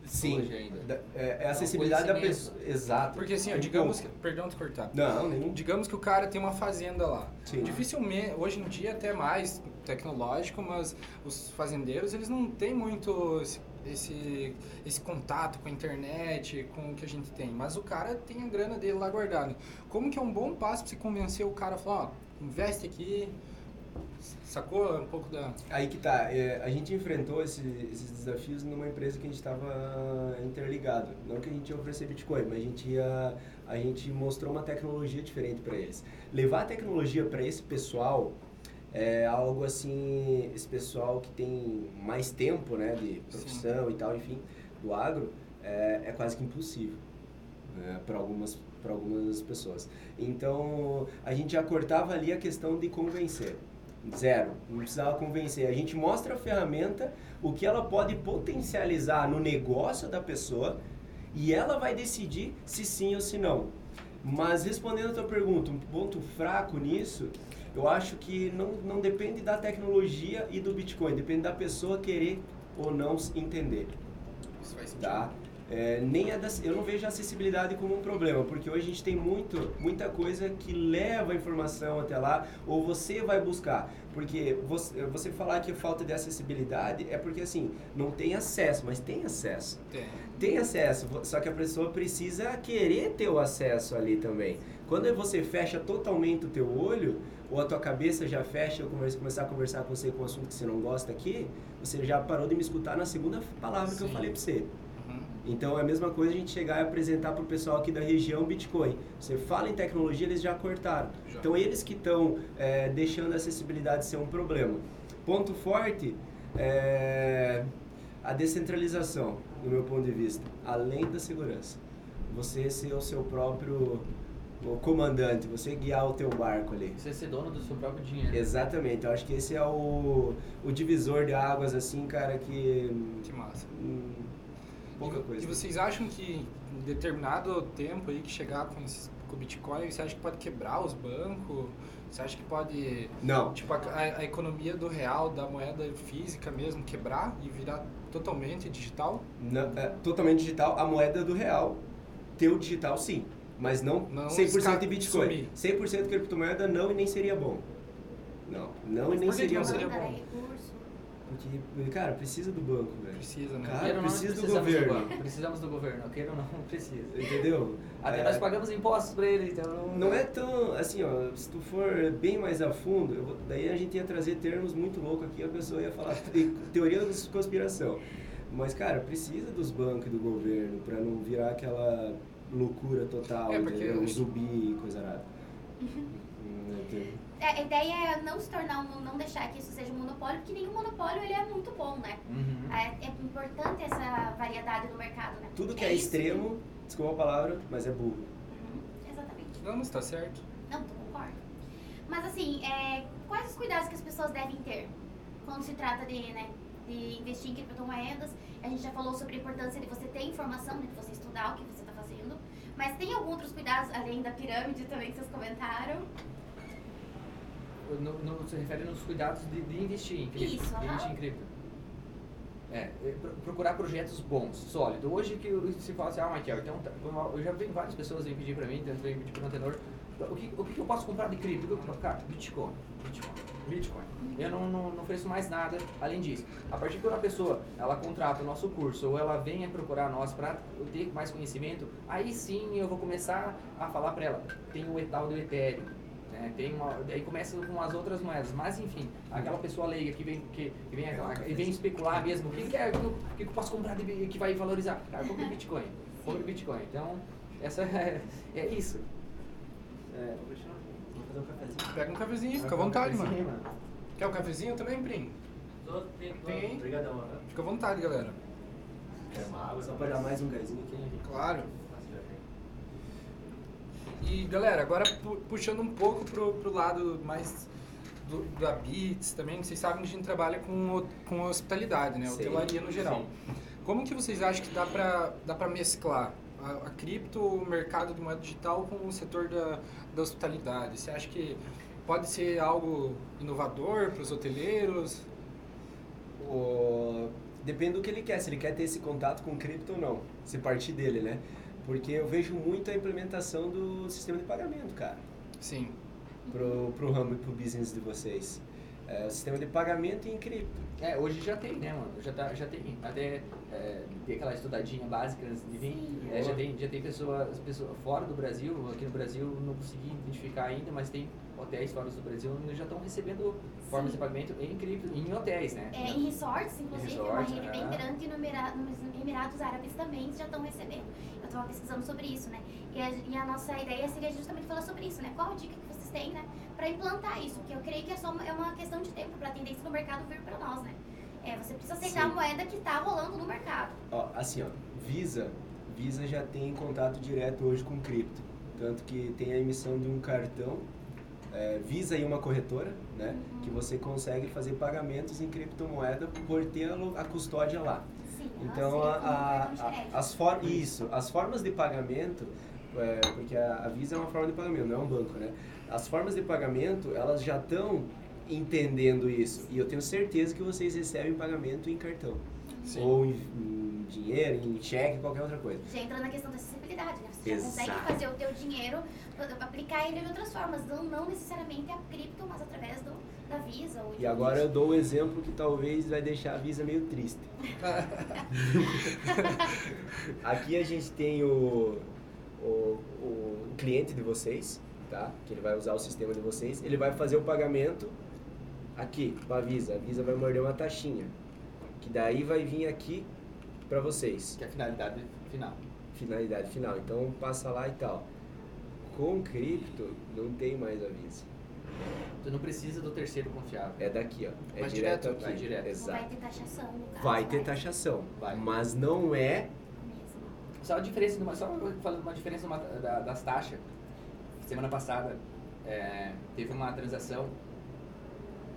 Sim, Hoje ainda. da- é, é a acessibilidade da pessoa. Exato. Porque assim, ó, digamos que, perdão de cortar. Não, nenhum. Digamos que o cara tem uma fazenda lá. Sim. Dificilmente, hoje em dia até mais tecnológico, mas os fazendeiros, eles não têm muito esse, esse, esse contato com a internet, com o que a gente tem. Mas o cara tem a grana dele lá guardada. Como que é um bom passo pra você convencer o cara a falar, ó, investe aqui, sacou um pouco da... Aí que tá, é, a gente enfrentou esse- esses desafios numa empresa que a gente estava interligado. Não que a gente ia oferecer Bitcoin, mas a gente, ia, a gente mostrou uma tecnologia diferente para eles. Levar a tecnologia para esse pessoal é algo assim, esse pessoal que tem mais tempo né, de profissão e tal, enfim, do agro, é, é quase que impossível né, para algumas para algumas pessoas. Então, a gente já cortava ali a questão de convencer. Zero. Não precisava convencer. A gente mostra a ferramenta, o que ela pode potencializar no negócio da pessoa e ela vai decidir se sim ou se não. Mas respondendo a tua pergunta, um ponto fraco nisso, eu acho que não, não depende da tecnologia e do Bitcoin, depende da pessoa querer ou não entender. Isso faz sentido. Tá? É, nem a da, eu não vejo a acessibilidade como um problema, porque hoje a gente tem muito, muita coisa que leva a informação até lá, ou você vai buscar. Porque você, você falar que falta de acessibilidade é porque assim, não tem acesso, mas tem acesso. Tem. Tem acesso, só que a pessoa precisa querer ter o acesso ali também. Quando você fecha totalmente o teu olho, ou a tua cabeça já fecha, ou começa, começar a conversar com você com um assunto que você não gosta aqui, você já parou de me escutar na segunda palavra que eu Sim. falei pra você. Então é a mesma coisa a gente chegar e apresentar para o pessoal aqui da região Bitcoin. Você fala em tecnologia, eles já cortaram. Já. Então eles que estão é, deixando a acessibilidade ser um problema. Ponto forte é a descentralização, do meu ponto de vista, além da segurança. Você ser o seu próprio o comandante, você guiar o teu barco ali. Você ser dono do seu próprio dinheiro. Exatamente, eu acho que esse é o, o divisor de águas, assim, cara, que. Que massa. hum, pouca e, coisa. E vocês acham que em determinado tempo aí que chegar com, esse, com o Bitcoin, você acha que pode quebrar os bancos? Você acha que pode, Não, tipo, a, a- economia do real, da moeda física mesmo, quebrar e virar totalmente digital? Não, é totalmente digital. A moeda do real, teu digital sim. Mas não, Não 100% esca- de Bitcoin. 100% criptomoeda não e nem seria bom. Não, não e nem seria não seria bom? Porque, cara, precisa do banco, velho. Precisa, né? Cara, não, precisa do precisamos governo. banco, precisamos do governo. Queira ou não, precisa. Entendeu? Até É, nós pagamos impostos pra ele, então... Não é tão, assim, ó, se tu for bem mais a fundo, eu vou- daí a gente ia trazer termos muito loucos aqui, a pessoa ia falar teoria da conspiração. Mas, cara, precisa dos bancos e do governo pra não virar aquela loucura total, É, porque entendeu? eu- Um zumbi e coisa arada. Hum, entendeu? É, a ideia é não se tornar um, não deixar que isso seja um monopólio, porque nenhum monopólio ele é muito bom, né? Uhum. É, é importante essa variedade no mercado, né? Tudo que é, isso extremo, desculpa a palavra, mas é burro. Uhum, exatamente. Não, mas tá certo. Não, tu concordo. Mas assim, é, quais os cuidados que as pessoas devem ter quando se trata de, né, de investir em criptomoedas? A gente já falou sobre a importância de você ter informação, de você estudar o que você está fazendo. Mas tem alguns outros cuidados, além da pirâmide também que vocês comentaram? No, no, se refere nos cuidados de, de investir em cripto. Isso, de investir em cripto. É, é, pro- procurar projetos bons, sólidos. Hoje que se fala assim, ah, Michael, então eu já vi várias pessoas vêm pedir pra mim, tanto vêm pedir pro Antenor, o que, o que eu posso comprar de cripto? Eu? Cara, Bitcoin. Bitcoin. Bitcoin. Eu não, não, não ofereço mais nada além disso. A partir de quando a pessoa ela contrata o nosso curso ou ela venha procurar nós para ter mais conhecimento, aí sim eu vou começar a falar para ela. Tem o etal do Ethereum. Né? Tem uma, daí começa com as outras moedas. Mas enfim, aquela pessoa leiga que vem, que, que vem, e vem especular mesmo, o que, que, é, que, que eu posso comprar de, que vai valorizar? Cara, compre Bitcoin. Compre Bitcoin. Então, essa é, é isso. É, Vou fazer um cafezinho. Pega um cafezinho, fica à vontade, mano. assim, Quer um cafezinho também, Prim? Tem? Obrigadão. né? Fica à vontade, galera. Quer uma água? Só pra dar mais um gásinho aqui. Claro. E galera, agora pu- puxando um pouco pro, pro lado mais do, da Bits também, vocês sabem que a gente trabalha com, com hospitalidade, né? Sim, Hotelaria no geral. Como que vocês acham que dá pra, dá pra mesclar a, a cripto, o mercado de moeda digital com o setor da, da hospitalidade? Você acha que pode ser algo inovador para os hoteleiros? O... Depende do que ele quer, se ele quer ter esse contato com cripto ou não, se partir dele, né? Porque eu vejo muito a implementação do sistema de pagamento, cara, Sim. pro, pro ramo e pro business de vocês. É, o sistema de pagamento em cripto. É, hoje já tem, né, mano? Já, tá, já tem. Até é, tem aquela estudadinha básica antes de vir. É, já tem, já tem pessoas pessoa fora do Brasil, aqui no Brasil não consegui identificar ainda, mas tem hotéis fora do Brasil já estão recebendo formas de pagamento em cripto, em hotéis, né? É, em resorts, inclusive, Em é uma resorts, rede bem é. grande no Emira- nos Emirados Árabes também já estão recebendo. Eu estava pesquisando sobre isso, né? E a, e a nossa ideia seria justamente falar sobre isso, né? Qual a dica que vocês têm, né? Para implantar isso, porque eu creio que é só uma, é uma questão de tempo para a tendência do mercado vir para nós, né? É, você precisa aceitar Sim. a moeda que está rolando no mercado. Ó, assim, ó, Visa, Visa já tem contato direto hoje com cripto. Tanto que tem a emissão de um cartão, é, Visa e uma corretora, né? Uhum. Que você consegue fazer pagamentos em criptomoeda por ter a, custódia lá. Sim, Então, a, a- as for, isso, as formas de pagamento é, porque a, a Visa é uma forma de pagamento, não é um banco, né? As formas de pagamento, elas já estão entendendo isso. E eu tenho certeza que vocês recebem pagamento em cartão. Sim. Ou em, em dinheiro, em cheque, qualquer outra coisa. Já entra na questão da acessibilidade, né? Você já Exato. consegue fazer o teu dinheiro, aplicar ele de outras formas, não, não necessariamente a cripto, mas através do, da Visa ou E agora eu dou um exemplo que talvez vai deixar a Visa meio triste. Aqui a gente tem o, o, o cliente de vocês, tá? Que ele vai usar o sistema de vocês. Ele vai fazer o pagamento aqui para a Visa. A Visa vai morder uma taxinha. Que daí vai vir aqui para vocês. Que é a finalidade final. Finalidade final. Então passa lá e tal. Com cripto não tem mais a Visa. Tu não precisa do terceiro confiável. É daqui, ó. É Vai direto, direto, aqui. vai direto. Não vai Exato. ter taxação, no caso. Vai ter taxação, Vai. mas não é. Só a diferença, de uma, só falando uma diferença uma- da- das taxas. Semana passada é, teve uma transação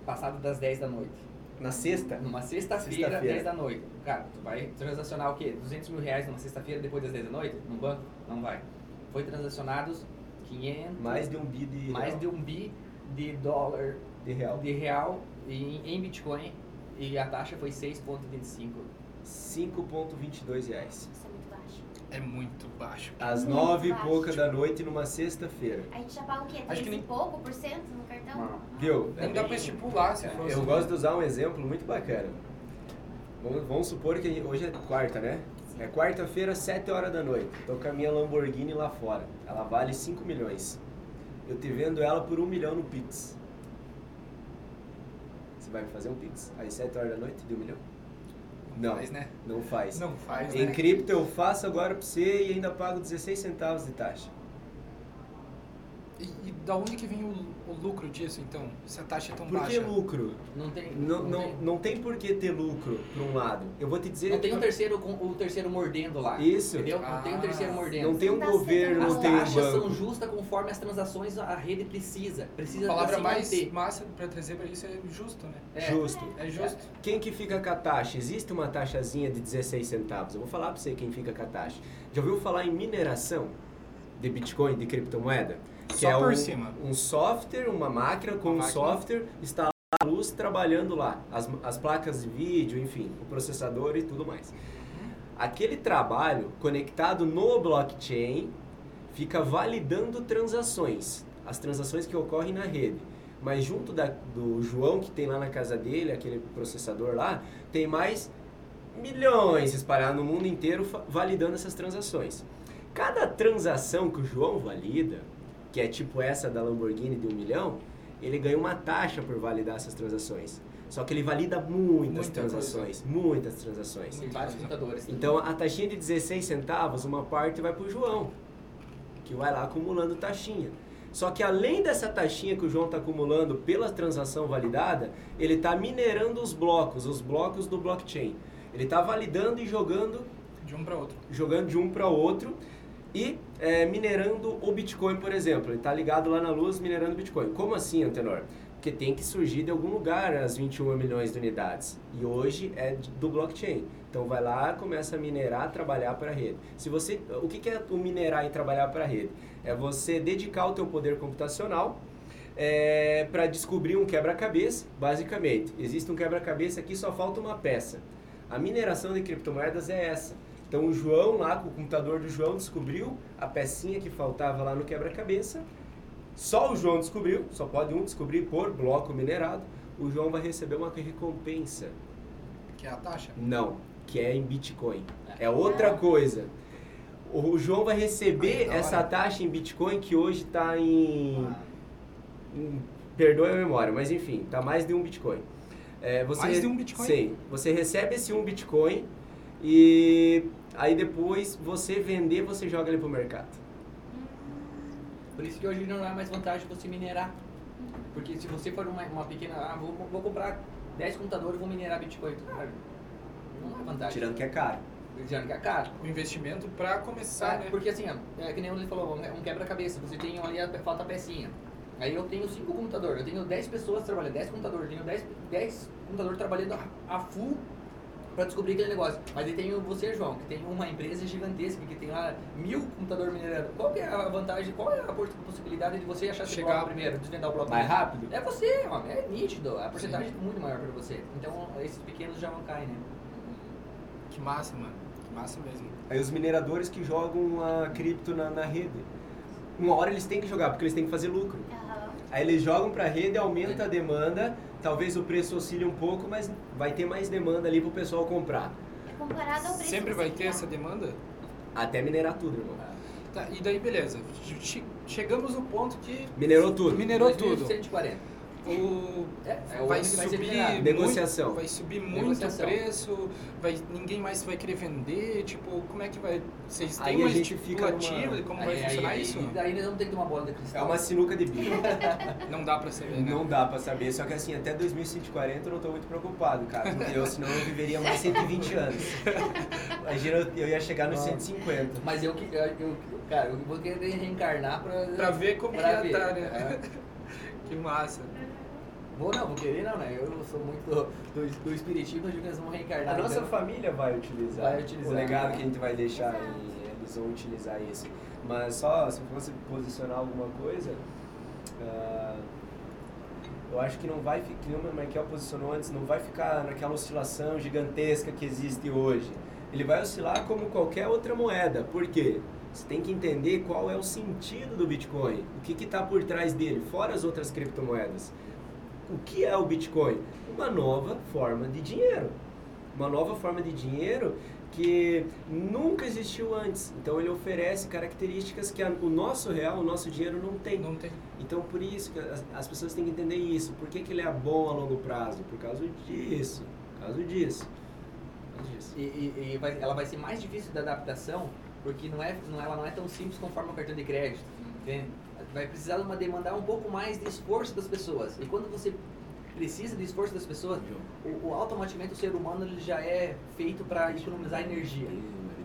passada das 10 da noite. Na sexta. Numa sexta-feira, Sexta-feira. 10 da noite. Cara, tu vai transacionar o quê? 200 mil reais numa sexta-feira depois das 10 da noite? No banco? Não vai. Foi transacionados 500... Mais de um bi de mais real. de um bi de dólar, de real. de real em, em Bitcoin. E a taxa foi 6,25. 5,22 reais. Isso é muito baixo. É muito baixo. Às Muito nove e baixo. pouca da noite numa sexta-feira. A gente já paga o quê? Acho 3 que e nem- pouco por cento no cartão? Não. Viu? Nem dá pra estipular se fosse. Eu gosto de usar um exemplo muito bacana. Vamos, vamos supor que hoje é quarta, né? É quarta-feira, 7 horas da noite. Tô com a minha Lamborghini lá fora. Ela vale 5 milhões. Eu te vendo ela por 1 milhão no Pix. Você vai me fazer um Pix? Às 7 horas da noite de 1 milhão? Não, Faz, né? não faz. Não faz, Em né? cripto eu faço agora pra você e ainda pago 16 centavos de taxa. E, e da onde que vem o, o lucro disso, então? Se a taxa é tão Por que baixa? lucro? Não tem. Não, não, não, tem, não tem por que ter lucro por um lado. Eu vou te dizer. não tem um terceiro, com- o terceiro mordendo lá. Isso. Entendeu? Não tem um Ah. terceiro mordendo. Não tem um dá governo, certo. não As tem um taxas são banco. justas conforme as transações a rede precisa. Precisa A palavra mais manter. massa pra trazer pra isso é justo, né? É. Justo. É justo. Quem que fica com a taxa? Existe uma taxazinha de 16 centavos. Eu vou falar pra você quem fica com a taxa. Já ouviu falar em mineração de Bitcoin, de criptomoeda? Que Só é por um, cima. um software, uma máquina com Uma um máquina. software, está a luz trabalhando lá. As, as placas de vídeo, enfim, o processador e tudo mais. Aquele trabalho conectado no blockchain fica validando transações, as transações que ocorrem na rede. Mas junto da- do João que tem lá na casa dele, aquele processador lá, tem mais milhões espalhados no mundo inteiro validando essas transações. Cada transação que o João valida, que é tipo essa da Lamborghini de um milhão, ele ganha uma taxa por validar essas transações. Só que ele valida muitas Muita transações, muitas transações. Tem vários computadores. Então a taxinha de 16 centavos, uma parte vai pro João, que vai lá acumulando taxinha. Só que além dessa taxinha que o João está acumulando pela transação validada, ele está minerando os blocos, os blocos do blockchain. Ele está validando e jogando, De um pra outro. jogando de um para outro e é, minerando o Bitcoin, por exemplo. Ele está ligado lá na luz minerando o Bitcoin. Como assim, Antenor? Porque tem que surgir de algum lugar as 21 milhões de unidades. E hoje é do blockchain. Então vai lá, começa a minerar, trabalhar para a rede. Se você, o que é o minerar e trabalhar para a rede? É você dedicar o teu poder computacional para descobrir um quebra-cabeça, basicamente. Existe um quebra-cabeça aqui, só falta uma peça. A mineração de criptomoedas é essa. Então o João lá, com o computador do João, descobriu a pecinha que faltava lá no quebra-cabeça. Só o João descobriu, só pode um descobrir por bloco minerado. O João vai receber uma recompensa. Que é a taxa. Não, que é em Bitcoin. É outra coisa. O João vai receber hora. essa taxa em Bitcoin que hoje está em, Ah, em- Perdoe a memória, mas enfim, está mais de um Bitcoin. É, você Mais de um Bitcoin? Sim. Você recebe esse um Bitcoin e aí depois você vender, você joga ele pro mercado. Por isso que hoje não é mais vantagem você minerar. Porque se você for uma, uma pequena. Ah, vou, vou comprar 10 computadores e vou minerar Bitcoin. Cara, não é vantagem. Tirando que é caro. Tirando que é caro. O investimento pra começar, Ah, né? Porque assim, ó, é que nem ele falou, um um quebra-cabeça. Você tem ali, a- falta a pecinha. Aí eu tenho 5 computadores, eu tenho 10 pessoas trabalhando, 10 computadores, eu tenho 10, 10 computadores trabalhando a, a full para descobrir aquele negócio. Mas aí tem você, João, que tem uma empresa gigantesca, que tem lá mil computador minerando. Qual que é a vantagem, qual é a possibilidade de você achar esse Chegar bloco primeiro, desvendar o bloco Mais primeiro? rápido? É você, mano, é nítido. A porcentagem é muito maior para você. Então, esses pequenos já vão cair, né? Que massa, mano. Que massa mesmo. Aí os mineradores que jogam a cripto na, na rede. Uma hora eles têm que jogar, porque eles têm que fazer lucro. Aham. Aí eles jogam para a rede, aumenta a demanda, talvez o preço oscile um pouco, mas vai ter mais demanda ali pro pessoal comprar. É comparado ao preço Sempre vai ter essa demanda? Até minerar tudo, irmão. Tá, e daí beleza. Che- Chegamos no ponto que Minerou tudo. minerou tudo. 2140. O É, é vai vai subir minerado. muito, Negociação. vai subir muito Negociação. o preço, vai, ninguém mais vai querer vender, tipo, como é que vai? Vocês têm Aí a mais gente fica estipulativa numa- de como Aí- vai aí- funcionar aí- isso? E daí nós vamos ter que ter uma bola de É cristal. uma sinuca de bico. Não dá pra saber, né? Não dá pra saber, só que assim, até 2140 eu não tô muito preocupado, cara, porque eu senão eu viveria mais 120 anos. Imagina, eu- eu ia chegar nos 150. Mas eu, que- eu, eu- cara, eu vou querer reencarnar pra... Pra ver como pra que ver. tá, né? É. Que massa. Vou não, vou querer não, né? Eu sou muito do, do, do espiritismo, digo que nós vamos reencarnar. A nossa então. família vai utilizar, Vai utilizar. o legado que a gente vai deixar e eles vão utilizar isso. Mas só se fosse posicionar alguma coisa, ah, eu acho que não vai ficar, nem o Michael posicionou antes, não vai ficar naquela oscilação gigantesca que existe hoje. Ele vai oscilar como qualquer outra moeda. Por quê? Você tem que entender qual é o sentido do Bitcoin, o que está por trás dele, fora as outras criptomoedas. O que é o Bitcoin? Uma nova forma de dinheiro. Uma nova forma de dinheiro que nunca existiu antes. Então ele oferece características que a- o nosso real, o nosso dinheiro não tem. Não tem. Então por isso que as, as pessoas têm que entender isso. Por que, que ele é bom a longo prazo? Por causa disso. Por causa disso. Por causa disso. E, e- e vai- ela vai ser mais difícil da adaptação, porque não é, não, ela não é tão simples conforme o cartão de crédito. Entende? Vai precisar de uma, demandar um pouco mais de esforço das pessoas. E quando você precisa de esforço das pessoas, o, o automaticamente o ser humano ele já é feito para economizar energia.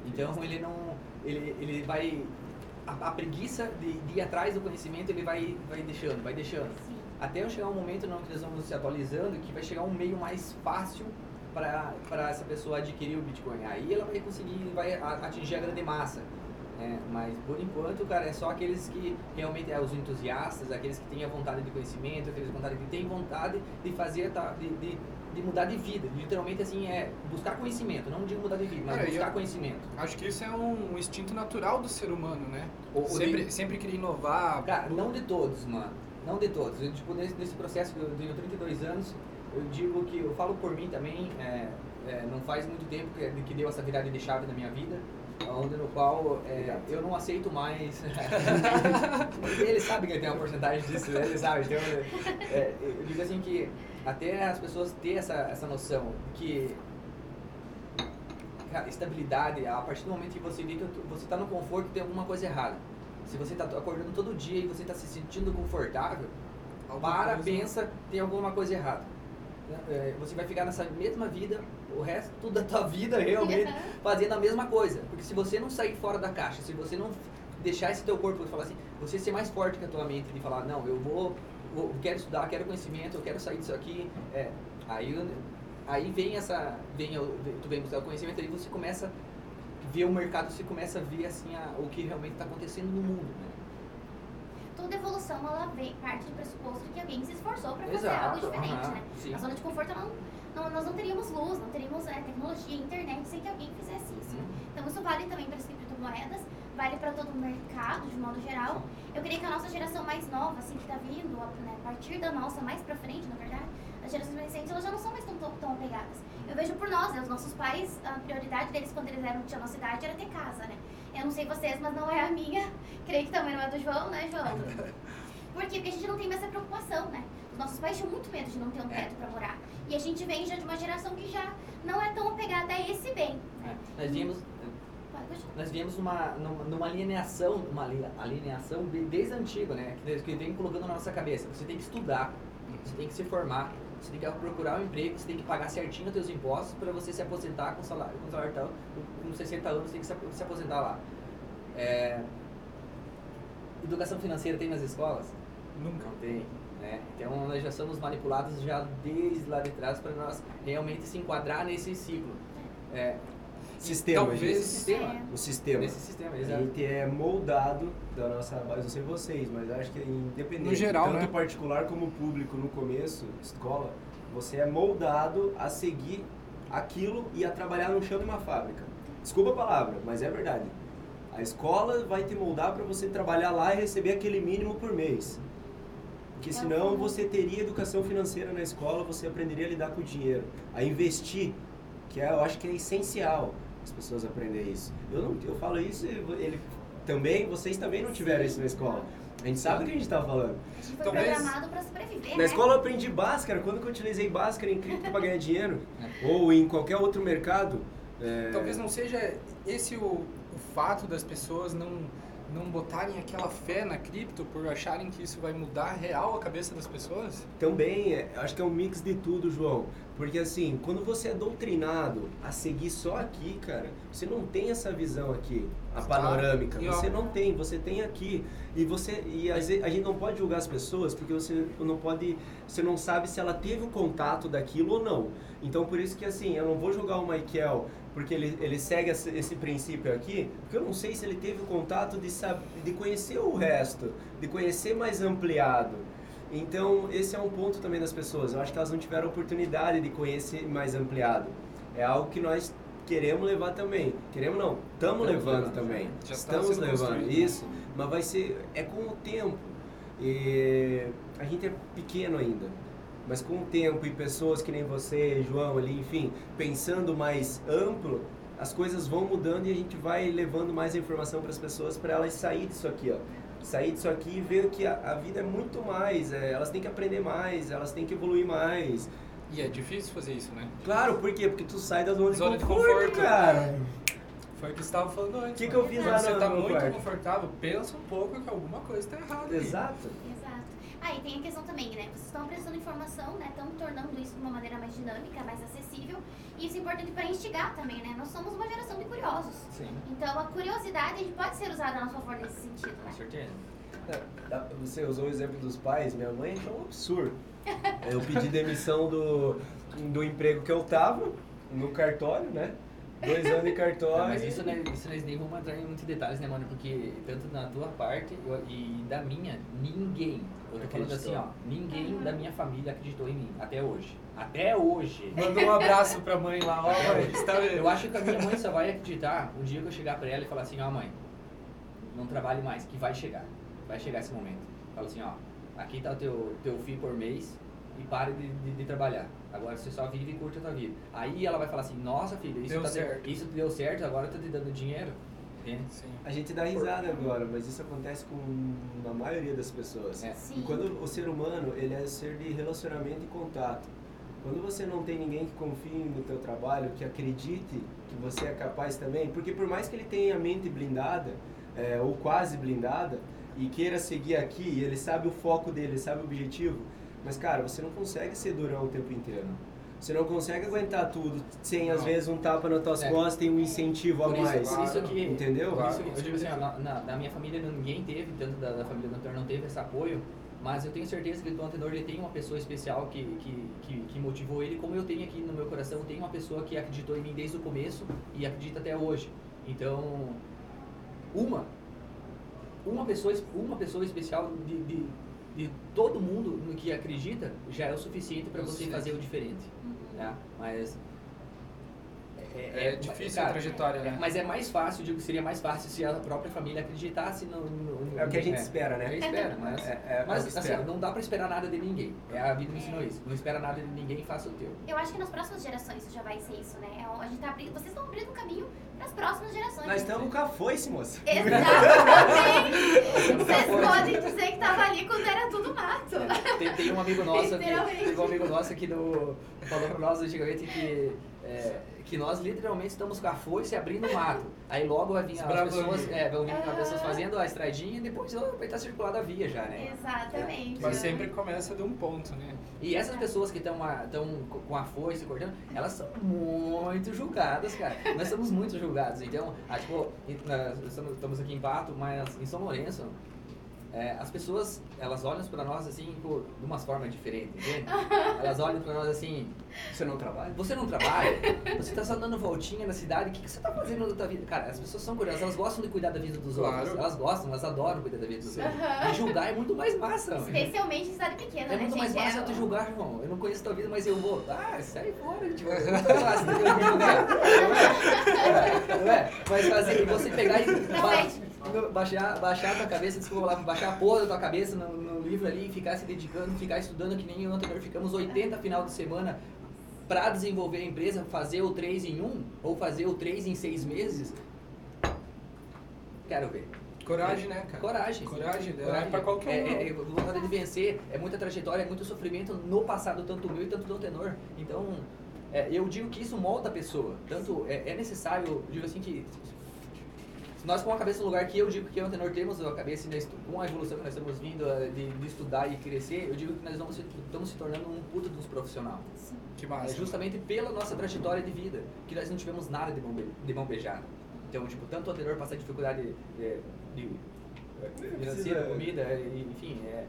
Então ele não, ele, ele vai a, a preguiça de, de ir atrás do conhecimento ele vai, vai deixando, vai deixando. Sim. Até chegar um momento não, que nós vamos se atualizando que vai chegar um meio mais fácil para essa pessoa adquirir o Bitcoin. Aí ela vai conseguir, vai atingir a grande massa. né? mas por enquanto, cara, é só aqueles que realmente é os entusiastas, aqueles que têm a vontade de conhecimento, aqueles vontade que têm vontade de fazer, tá, de, de, de mudar de vida. Literalmente assim é buscar conhecimento, não digo mudar de vida, mas Cara, buscar eu- conhecimento. Acho que isso é um, um instinto natural do ser humano, né? O- o sempre, de- sempre queria inovar. Cara, não de todos, mano. Não de todos. Eu, tipo, nesse, nesse processo que eu tenho 32 anos, eu digo que eu falo por mim também, é, é, não faz muito tempo que, que deu essa virada de chave na minha vida, onde no qual é, eu não aceito mais. ele sabe que tem uma porcentagem disso, né? ele sabe. Então, é, eu digo assim que até as pessoas ter essa, essa noção que cara, estabilidade, a partir do momento que você vê que você está no conforto, tem alguma coisa errada. Se você está acordando todo dia e você está se sentindo confortável, para, pensa, tem alguma coisa errada. É, Você vai ficar nessa mesma vida o resto da tua vida realmente fazendo a mesma coisa. Porque se você não sair fora da caixa, se você não deixar esse teu corpo falar assim, você ser mais forte que a tua mente de falar, não, eu vou, vou quero estudar, quero conhecimento, eu quero sair disso aqui, é, aí aí vem essa, vem, tu vem buscar o conhecimento aí você começa a ver o mercado, você começa a ver assim a- o que realmente está acontecendo no mundo, né? Toda evolução ela vem parte do pressuposto de que alguém se esforçou para fazer Exato, algo diferente, aham, né? sim. A zona de conforto não, não- nós não teríamos luz, não teríamos é, tecnologia, internet sem que alguém fizesse isso. né? Então isso vale também para as criptomoedas, vale para todo o mercado de modo geral. Eu creio que a nossa geração mais nova, assim, que está vindo, né, a partir da nossa mais para frente, na verdade, as gerações mais recentes, elas já não são mais tão, tão, apegadas. Eu vejo por nós, né, os nossos pais, a prioridade deles quando eles eram, a nossa idade era ter casa, né? Eu não sei vocês, mas não é a minha. Creio que também não é do João, né, João? Por quê? Porque a gente não tem mais essa preocupação, né? Os nossos pais tinham muito medo de não ter um É. teto pra morar. E a gente vem já de uma geração que já não é tão apegada a esse bem. né? Nós viemos Pode continuar. nós viemos numa, numa, numa alienação, uma ali- alienação de- desde antigo, né? Que, que vem colocando na nossa cabeça. Você tem que estudar, você tem que se formar, você tem que procurar um emprego, você tem que pagar certinho os seus impostos para você se aposentar com salário, com salário tal, com 60 anos, você tem que se, ap- se aposentar lá. É, educação financeira tem nas escolas? Nunca. Não tem. Né? Então nós já somos manipulados já desde lá de trás para nós realmente se enquadrar nesse ciclo. é, Sistema. Talvez- gente. sistema. É. O sistema. Nesse sistema, A exato. gente é moldado da nossa base, não sei vocês, mas eu acho que independente, No geral, tanto né? particular como público no começo, escola, você é moldado a seguir aquilo e a trabalhar no chão de uma fábrica. Desculpa a palavra, mas é verdade. A escola vai te moldar para você trabalhar lá e receber aquele mínimo por mês. Porque É o senão você teria educação financeira na escola, você aprenderia a lidar com o dinheiro, a investir, que é, eu acho que é essencial as pessoas aprenderem isso. Eu, não, eu falo isso, e ele também, vocês também não tiveram isso na escola. A gente sabe do que a gente está falando. A gente foi Talvez- programado pra sobreviver, Na né? escola eu aprendi Bhaskara, quando que eu utilizei Bhaskara em cripto para ganhar dinheiro? É. Ou em qualquer outro mercado. é, Talvez não seja esse o, o fato das pessoas não, não botarem aquela fé na cripto por acharem que isso vai mudar real a cabeça das pessoas? Também, é, acho que é um mix de tudo, João. Porque assim, quando você é doutrinado a seguir só aqui, cara, você não tem essa visão aqui, a Tá. panorâmica. Você não tem, você tem aqui. E você e a gente não pode julgar as pessoas porque você não pode, você não sabe se ela teve o contato daquilo ou não. Então por isso que assim, eu não vou julgar o Michael porque ele, ele segue esse, princípio aqui, porque eu não sei se ele teve o contato de, sab, de conhecer o resto, de conhecer mais ampliado. Então, esse é um ponto também das pessoas. Eu acho que elas não tiveram oportunidade de conhecer mais ampliado. É algo que nós queremos levar também. Queremos não, estamos levando levando, também. já está estamos levando construído. isso, mas vai ser é com o tempo. E a gente é pequeno ainda. Mas com o tempo e pessoas que nem você, João ali, enfim, pensando mais amplo, as coisas vão mudando e a gente vai levando mais informação para as pessoas para elas sair disso aqui, ó sair disso aqui e ver que a, a vida é muito mais, é, elas têm que aprender mais, elas têm que evoluir mais. E é difícil fazer isso, né? Claro, por quê? Porque tu sai da zona, Zona de de conforto, conforto. cara. Foi o que você estava falando antes. Que que mano. eu fiz Quando lá você no- tá no muito confortável, pensa um pouco que alguma coisa está errada. aí. Exato. Ah, e tem a questão também, né? Vocês estão prestando informação, né? Estão tornando isso de uma maneira mais dinâmica, mais acessível. E isso é importante para instigar também, né? Nós somos uma geração de curiosos. Sim, Então a curiosidade pode ser usada a nosso favor nesse sentido, com né? certeza. Dá- Você usou o exemplo dos pais, minha mãe achou um absurdo. Eu pedi demissão do, do emprego que eu tava, no cartório, né? Dois anos de cartório. Não, mas isso, né, isso nós nem vamos entrar em muitos detalhes, né, mano? Porque tanto na tua parte eu- e da minha, ninguém, eu tô falando assim, ó, ninguém da minha família acreditou em mim, até hoje. Até hoje. Manda um abraço pra mãe lá, ó, mãe, está Eu acho que a minha mãe só vai acreditar o dia que eu chegar pra ela e falar assim, ó mãe, não trabalhe mais, que vai chegar. Vai chegar esse momento. Fala assim, ó, aqui tá o teu, teu FII por mês e pare de, de, de trabalhar. Agora você só vive e curte a tua vida. Aí ela vai falar assim, nossa filha, isso, Deu tá certo. isso deu certo, agora eu tô te dando dinheiro. Sim. A gente dá risada agora, mas isso acontece com a maioria das pessoas. É. E quando o ser humano, ele é ser de relacionamento e contato. Quando você não tem ninguém que confie no teu trabalho, que acredite que você é capaz também, porque por mais que ele tenha a mente blindada, é, ou quase blindada, e queira seguir aqui, ele sabe o foco dele, ele sabe o objetivo, mas cara, você não consegue ser durão o tempo inteiro. Você não consegue aguentar tudo sem às Não. vezes um tapa nas tuas É. costas e um incentivo a Por isso, mais. por isso que, Entendeu? Claro, isso com eu digo assim, na, na, minha família ninguém teve, tanto da, da família do Antenor não teve esse apoio, mas eu tenho certeza que o Antenor ele tem uma pessoa especial que, que, que, que motivou ele, como eu tenho aqui no meu coração, tem uma pessoa que acreditou em mim desde o começo e acredita até hoje. Então, uma, uma pessoa, es- uma pessoa especial de, de, de todo mundo no que acredita já é o suficiente para É você fazer o diferente. Uhum. Né? Mas É difícil a cara, trajetória, né? mas é mais fácil, digo que seria mais fácil se a própria família acreditasse no. no- no- É o que a gente é, espera, né? É, espera, mas. É- é- é mas que assim, espera. não dá pra esperar nada de ninguém. É, a vida me ensinou isso. Não espera nada de ninguém, faça o teu. Eu acho que nas próximas gerações isso já vai ser isso, né? É, A gente tá abrindo, vocês estão abrindo o caminho para as próximas gerações. Nós estamos com a foice, moça. Exatamente! Vocês podem dizer que tava ali quando era tudo mato. Tem, tem um amigo nosso aqui, Literalmente. teve um amigo nosso aqui do, falou pra nós antigamente que, é, que nós literalmente estamos com a foice abrindo o mato. Aí logo vai vir as pessoas, é, vão vir as pessoas fazendo a estradinha e depois vai estar circulada a via já, né? Exatamente. Mas sempre começa de um ponto, né? E essas pessoas que estão com a foice cortando, elas são muito julgadas, cara. Nós somos muito julgados. Então, ah, tipo, estamos aqui em Pato, mas em São Lourenço, é, as pessoas, elas olham para nós assim, por, de umas formas diferentes, entende? Elas olham para nós assim, Você não trabalha? você não trabalha, você tá só dando voltinha na cidade, o que, que você tá fazendo na tua vida? Cara, as pessoas são curiosas, elas gostam de cuidar da vida dos Claro. outros, elas gostam, elas adoram cuidar da vida dos outros. Aham. E julgar é muito mais massa, mano. Especialmente em cidade pequena, É né, muito mais gente? fácil É eu te julgar, irmão. Eu não conheço tua vida, mas eu vou. Ah, sai fora, gente. É muito mais fácil do que eu te julgar. Não é? Não é? Mas fazer, você pegar e ba baixar, baixar a tua cabeça, desculpa lá, baixar a porra da tua cabeça no, no livro ali e ficar se dedicando, ficar estudando que nem eu anterior. Ficamos 80 final de semana pra desenvolver a empresa, fazer o 3 em 1 ou fazer o 3 em 6 meses. Quero ver. Coragem, né, cara? Coragem. Coragem, é Coragem. pra qualquer um. É, é, é vontade de vencer, é muita trajetória, é muito sofrimento no passado, tanto meu e tanto do tenor. Então, é, eu digo que isso molda a pessoa. Tanto é, é necessário, eu digo assim que se nós com a cabeça no lugar que eu digo que eu o tenor temos a cabeça com a evolução que nós estamos vindo eh, de, de estudar e crescer, eu digo que nós vamos se, estamos se tornando um puta dos profissional. Que É massa. justamente pela nossa trajetória de vida, que nós não tivemos nada de mão, de mão beijada. Então, tipo, tanto o tenor passar dificuldade de, de, de financeira, comida, enfim, é,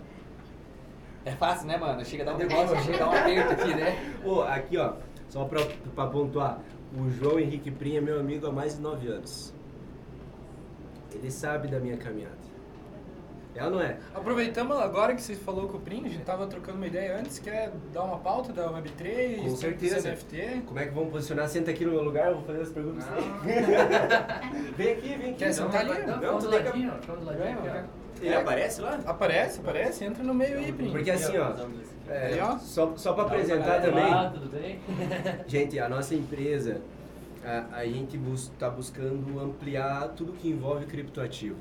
é fácil, né, mano? Chega a dar um negócio, chega a dar um aperto aqui, né? Ô, aqui ó, só pra, pra pontuar, o João Henrique Prim é meu amigo há mais de nove anos. Ele sabe da minha caminhada. É ou não é? Aproveitamos agora que você falou com o Prim, a gente tava trocando uma ideia antes, quer dar uma pauta da Web3, Com certeza. NFT? Como é que vamos posicionar? Senta aqui no meu lugar, eu vou fazer as perguntas. vem aqui, vem aqui. Quer sentar ali? Não, Não, do ladinho, ficamos do ladinho. Ele aparece lá? Aparece, aparece, entra no meio aí, Prim. Porque assim, ó, é, só, só pra Dá uma apresentar também, lá, tudo bem? gente, a nossa empresa, a, a gente está buscando ampliar tudo que envolve criptoativo,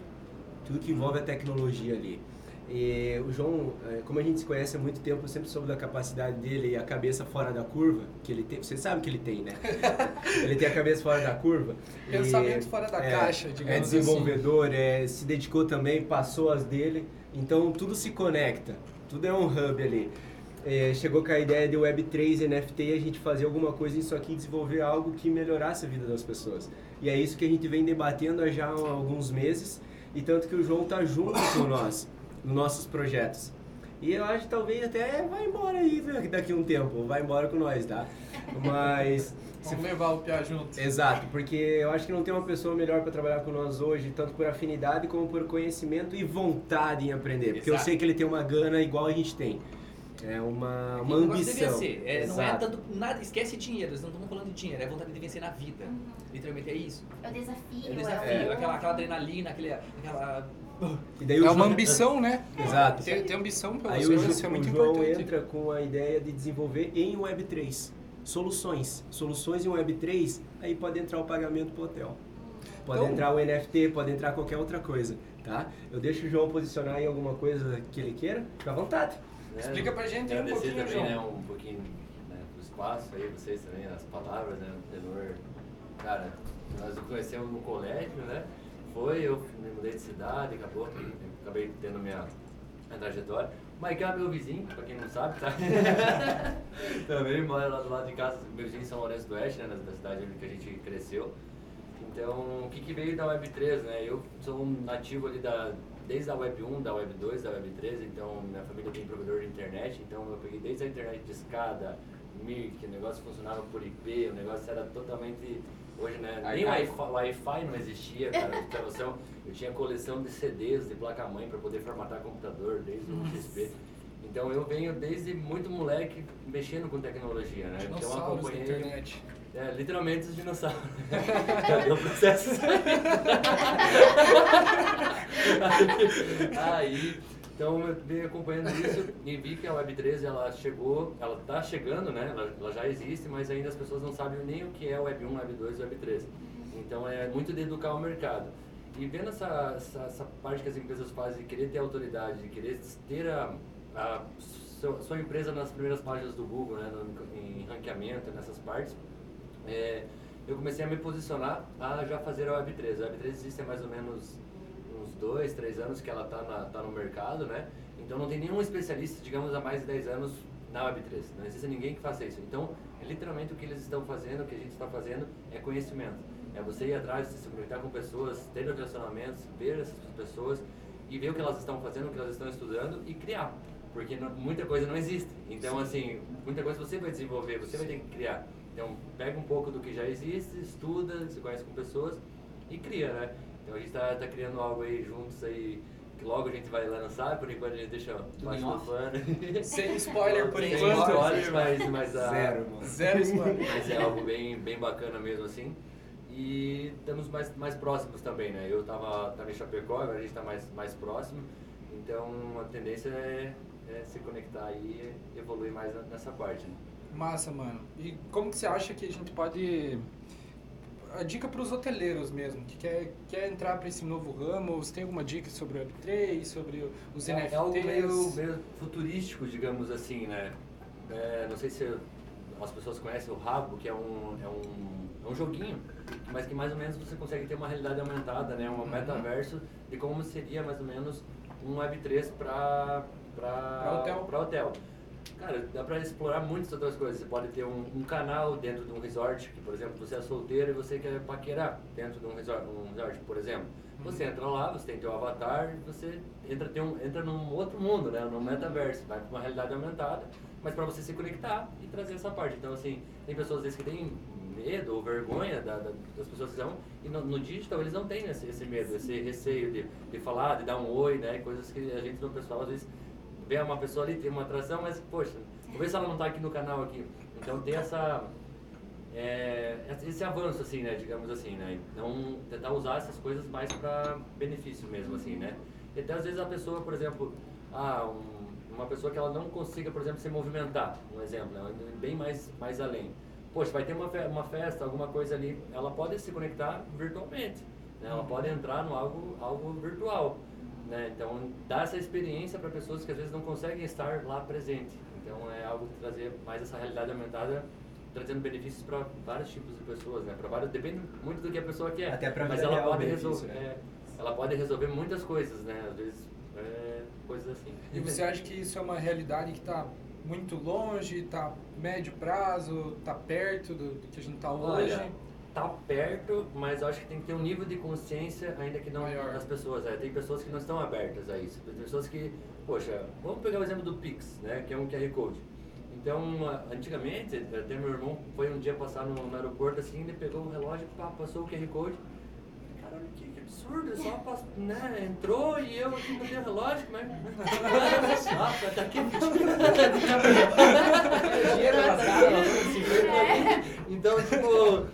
tudo que envolve a tecnologia ali. E o João, é, como a gente se conhece há muito tempo, eu sempre soube da capacidade dele e a cabeça fora da curva, que ele tem, você sabe que ele tem, né? ele tem a cabeça fora da curva. E, Pensamento fora da é, caixa, digamos É assim. desenvolvedor, é, se dedicou também, passou as dele. Então tudo se conecta, tudo é um hub ali. É, chegou com a ideia de Web3 NFT e a gente fazer alguma coisa nisso aqui, desenvolver algo que melhorasse a vida das pessoas. E é isso que a gente vem debatendo há já há alguns meses, e tanto que o João tá junto com nós, nos nossos projetos. E eu acho que talvez até vai embora aí né, daqui a um tempo, vai embora com nós, tá? Mas se Vamos levar o Pia junto. Exato, porque eu acho que não tem uma pessoa melhor para trabalhar com nós hoje, tanto por afinidade como por conhecimento e vontade em aprender. Porque eu Exato. sei que ele tem uma gana igual a gente tem. É uma, uma O negócio de ambição. É, não é Exato. tanto nada, esquece dinheiro, nós não estamos falando de dinheiro, é vontade de vencer na vida. Literalmente é isso. É o desafio. É o desafio, É. aquela, aquela adrenalina, aquele, aquela. E daí o É uma João- ambição, né? Exato. Ter, ter ambição pelas Aí o, coisas, Ju- isso é o muito João importante. entra com a ideia de desenvolver em Web3 soluções. Soluções em Web3, aí pode entrar o pagamento pro hotel. Pode Então- entrar o NFT, pode entrar qualquer outra coisa, tá? Eu deixo o João posicionar em alguma coisa que ele queira, fica à vontade. Explica pra gente um Agradecer pouquinho, também, João. né, um pouquinho né, do espaço aí, vocês também, as palavras, né, o tenor. Cara, nós nos conhecemos no colégio, né? Foi, eu me mudei de cidade, acabou, acabei tendo minha, minha trajetória. O Maiká é meu vizinho, pra quem não sabe, tá? também mora lá do lado de casa, meu vizinho em São Lourenço do Oeste, né, na cidade onde a gente cresceu. Então, o que, que veio da Web3, né? Eu sou um nativo ali da, desde a Web 1, da Web 2, da Web 3, então minha família tem provedor de internet, então eu peguei desde a internet de escada, MIRC, o negócio funcionava por IP, o negócio era totalmente. Hoje, né? Nem. Wi-Fi não existia, cara. pra noção. Eu tinha coleção de CDs de placa-mãe para poder formatar computador, desde o XP. Então eu venho desde muito moleque mexendo com tecnologia, né? Então da acompanhei. internet. É, literalmente os dinossauros. Cadê o processo? Aí, então eu venho acompanhando isso e vi que a Web3 ela chegou, ela está chegando, né? Ela, ela já existe, mas ainda as pessoas não sabem nem o que é Web 1, Web 2 e Web 3. Então é muito de educar o mercado. E vendo essa, essa, essa parte que as empresas fazem de querer ter autoridade, de querer ter a, a sua, sua empresa nas primeiras páginas do Google, né? No, em ranqueamento, nessas partes, é, eu comecei a me posicionar a já fazer a Web3. A Web3 existe há mais ou menos uns dois, três anos que ela está tá no mercado, né? Então não tem nenhum especialista, digamos, há mais de 10 anos na Web3. Não existe ninguém que faça isso. Então, é literalmente o que eles estão fazendo, o que a gente está fazendo é conhecimento. É você ir atrás, se conectar com pessoas, ter relacionamentos, ver essas pessoas e ver o que elas estão fazendo, o que elas estão estudando e criar. Porque não- muita coisa não existe. Então, assim, muita coisa você vai desenvolver, você vai ter que criar. Então, pega um pouco do que já existe, estuda, se conhece com pessoas e cria, né? Então, a gente tá, tá criando algo aí juntos aí, que logo a gente vai lançar, por enquanto a gente deixa baixo do pano. Sem spoiler por Sem enquanto. spoilers, mas, mas, a- Zero, mano. Zero spoiler. mas é algo bem, bem bacana mesmo assim. E estamos mais, mais próximos também, né? Eu tava, tava em Chapecó, agora a gente está mais, mais próximo. Então a tendência é, é se conectar aí e evoluir mais nessa parte. Né? Massa, mano. E como que você acha que a gente pode... A dica para os hoteleiros mesmo, que quer, quer entrar para esse novo ramo, você tem alguma dica sobre o Web3, sobre os É, NFTs? é algo meio, meio futurístico, digamos assim, né? É, não sei se as pessoas conhecem o Rabo, que é um, é, um, é um joguinho, mas que mais ou menos você consegue ter uma realidade aumentada, né? Um Uhum. metaverso de como seria mais ou menos um Web3 para hotel. Pra hotel. Cara, dá pra explorar muitas outras coisas. Você pode ter um, um canal dentro de um resort, que por exemplo, você é solteiro e você quer paquerar dentro de um resort, um resort por exemplo. Você entra lá, você tem teu avatar, você entra, tem um, entra num outro mundo, né? Num metaverso, vai pra uma realidade aumentada, mas para você se conectar e trazer essa parte. Então, assim, tem pessoas às vezes que têm medo ou vergonha da, da- das pessoas que são, e no, no digital eles não têm esse, esse medo, esse receio de, de falar, de dar um oi, né? Coisas que a gente no pessoal às vezes vê uma pessoa ali, tem uma atração, mas, poxa, vou ver se ela não tá aqui no canal aqui. Então tem essa é, esse avanço, assim, né, digamos assim, né, não tentar usar essas coisas mais para benefício mesmo, assim, né. E até às vezes a pessoa, por exemplo, ah, um- uma pessoa que ela não consiga, por exemplo, se movimentar, um exemplo, né, indo bem mais, mais além. Poxa, vai ter uma, fe- uma festa, alguma coisa ali, ela pode se conectar virtualmente, né, ela pode entrar no algo, algo virtual, né, então dá essa experiência para pessoas que às vezes não conseguem estar lá presente. Então é algo que trazer mais essa realidade aumentada trazendo benefícios para vários tipos de pessoas, né? Para vários, depende muito do que a pessoa quer. Até pra mas ela real pode resolver, né? é, ela pode resolver muitas coisas, né? Às vezes é, coisas assim. E você acha que isso é uma realidade que está muito longe, está médio prazo, está perto do, do que a gente está hoje? Olha, tá perto, mas eu acho que tem que ter um nível de consciência ainda que não Maior. as pessoas. É, tem pessoas que não estão abertas a isso. Tem pessoas que, poxa, vamos pegar o exemplo do Pix, né? Que é um QR Code. Então, antigamente, até meu irmão foi um dia passar no, no aeroporto assim, ele pegou o relógio, pá, passou o QR Code. Caralho, que, que absurdo, só pass- né, entrou e eu aqui não tenho relógio, como é que. Ah, tá aqui. Ela falou assim, Então, tipo,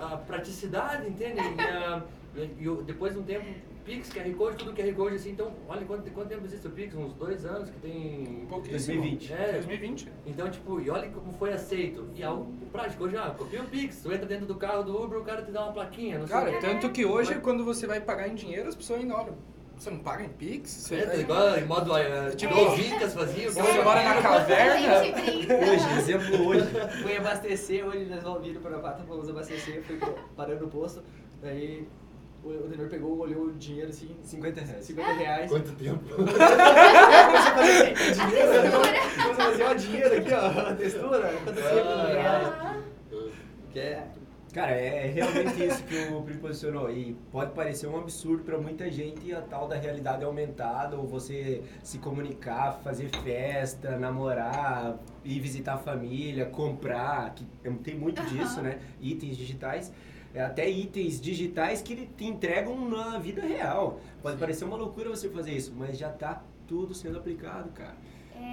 a praticidade, entende? E, a- e- e o- depois de um tempo, Pix, QR Code, tudo QR Code, assim, então, olha quanto, quanto tempo existe o Pix? Uns dois anos que tem... Pouquíssimo. 2020. É, 2020. então, tipo, e olha como foi aceito. E algo prático, hoje, ah, copia o Pix, tu entra dentro do carro do Uber, o cara te dá uma plaquinha, Cara, tanto que hoje, quando você vai pagar em dinheiro, as pessoas olham. Você não paga em Pix? Você, É, igual em modo, uh, tipo, É. os Incas faziam. Você mora na caverna? Hoje, exemplo hoje. Fui abastecer, hoje nós vamos vir para Pata, vamos abastecer, fui parando no posto, daí o, o Denor pegou, olhou o dinheiro assim, 50 reais. 50 reais. Quanto tempo? Começou a fazer assim, dinheiro, começou a fazer ó, dinheiro aqui, ó, a textura, quanto tempo, reais. Ah, Que é, Cara, é realmente isso que o Pri posicionou. E pode parecer um absurdo para muita gente a tal da realidade aumentada, ou você se comunicar, fazer festa, namorar, ir visitar a família, comprar, que tem muito disso, né? Itens digitais. É, Até itens digitais que te entregam na vida real. Pode parecer uma loucura você fazer isso, mas já tá tudo sendo aplicado, cara.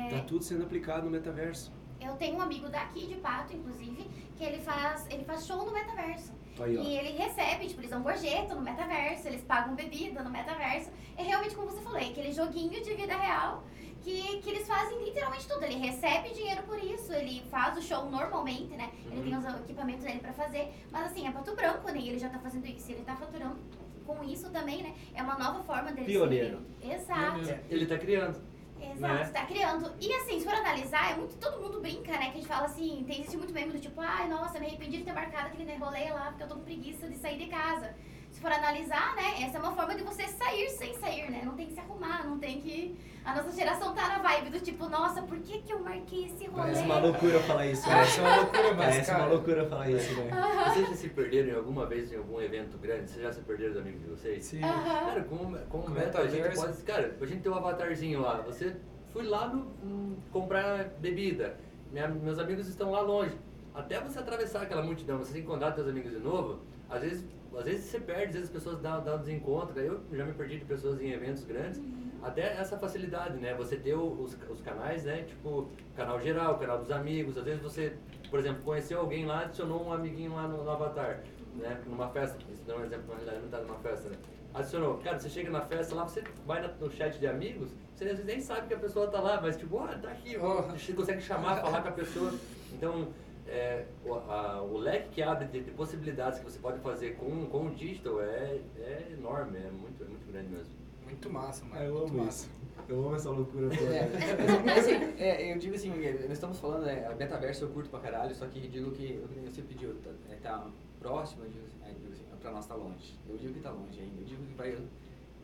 Tá tudo sendo aplicado no metaverso. Eu tenho um amigo daqui de Pato, inclusive, que ele faz, ele faz show no metaverso. Aí. E ele recebe, tipo, eles dão gorjeta no metaverso, eles pagam bebida no metaverso. É realmente como você falou, é aquele joguinho de vida real que, que eles fazem literalmente tudo. Ele recebe dinheiro por isso, ele faz o show normalmente, né? Ele tem os equipamentos dele pra fazer. Mas assim, é Pato Branco, né? E ele já tá fazendo isso. Ele tá faturando com isso também, né? É uma nova forma dele Pioneiro. Exato. Pioneiro. Ele tá criando. Exato, Né? tá criando. E assim, se for analisar, é muito, todo mundo brinca, né? Que a gente fala assim, tem existe muito meme do tipo, ai, nossa, me arrependi de ter marcado aquele rolê lá, porque eu tô com preguiça de sair de casa. Se for analisar, né, essa é uma forma de você sair sem sair, né? Não tem que se arrumar, não tem que. A nossa geração tá na vibe do tipo, nossa, por que, que eu marquei esse rolê? Parece uma loucura falar isso, né? Parece uma loucura, mas, Parece uma cara... loucura falar isso, né? Vocês já se perderam em alguma vez em algum evento grande? Vocês já se perderam dos amigos de vocês? Sim. Aham. Cara, como, como Com meta, a gente pode. Cara, a gente tem um avatarzinho lá. Você fui lá no, hum, comprar bebida. Minha- meus amigos estão lá longe. Até você atravessar aquela multidão, você encontrar seus amigos de novo, às vezes, às vezes você perde, às vezes as pessoas dão, dão desencontro. Eu já me perdi de pessoas em eventos grandes. Até essa facilidade, né? Você ter os, os canais, né? Tipo, canal geral, canal dos amigos. Às vezes você, por exemplo, conheceu alguém lá, adicionou um amiguinho lá no, no avatar, né? Numa festa. Isso dá um exemplo, na realidade não tá numa festa, né? Adicionou. Cara, você chega na festa lá, você vai no chat de amigos, você às vezes nem sabe que a pessoa tá lá, mas tipo, ah, tá aqui. Oh. Você consegue chamar, falar com a pessoa. Então, é, o, a- o leque que abre de, de possibilidades que você pode fazer com, com o digital é, é enorme, é muito, é muito grande mesmo. Muito massa, mano. Ah, eu muito amo massa. isso. Eu amo essa loucura toda. É, mas, mas, assim, é, eu digo assim, nós estamos falando, é, a metaverso eu curto pra caralho, só que digo que, você pediu, tá, é, tá próximo, eu digo, assim, é, digo assim, pra nós tá longe. Eu digo que tá longe ainda, eu digo que vai...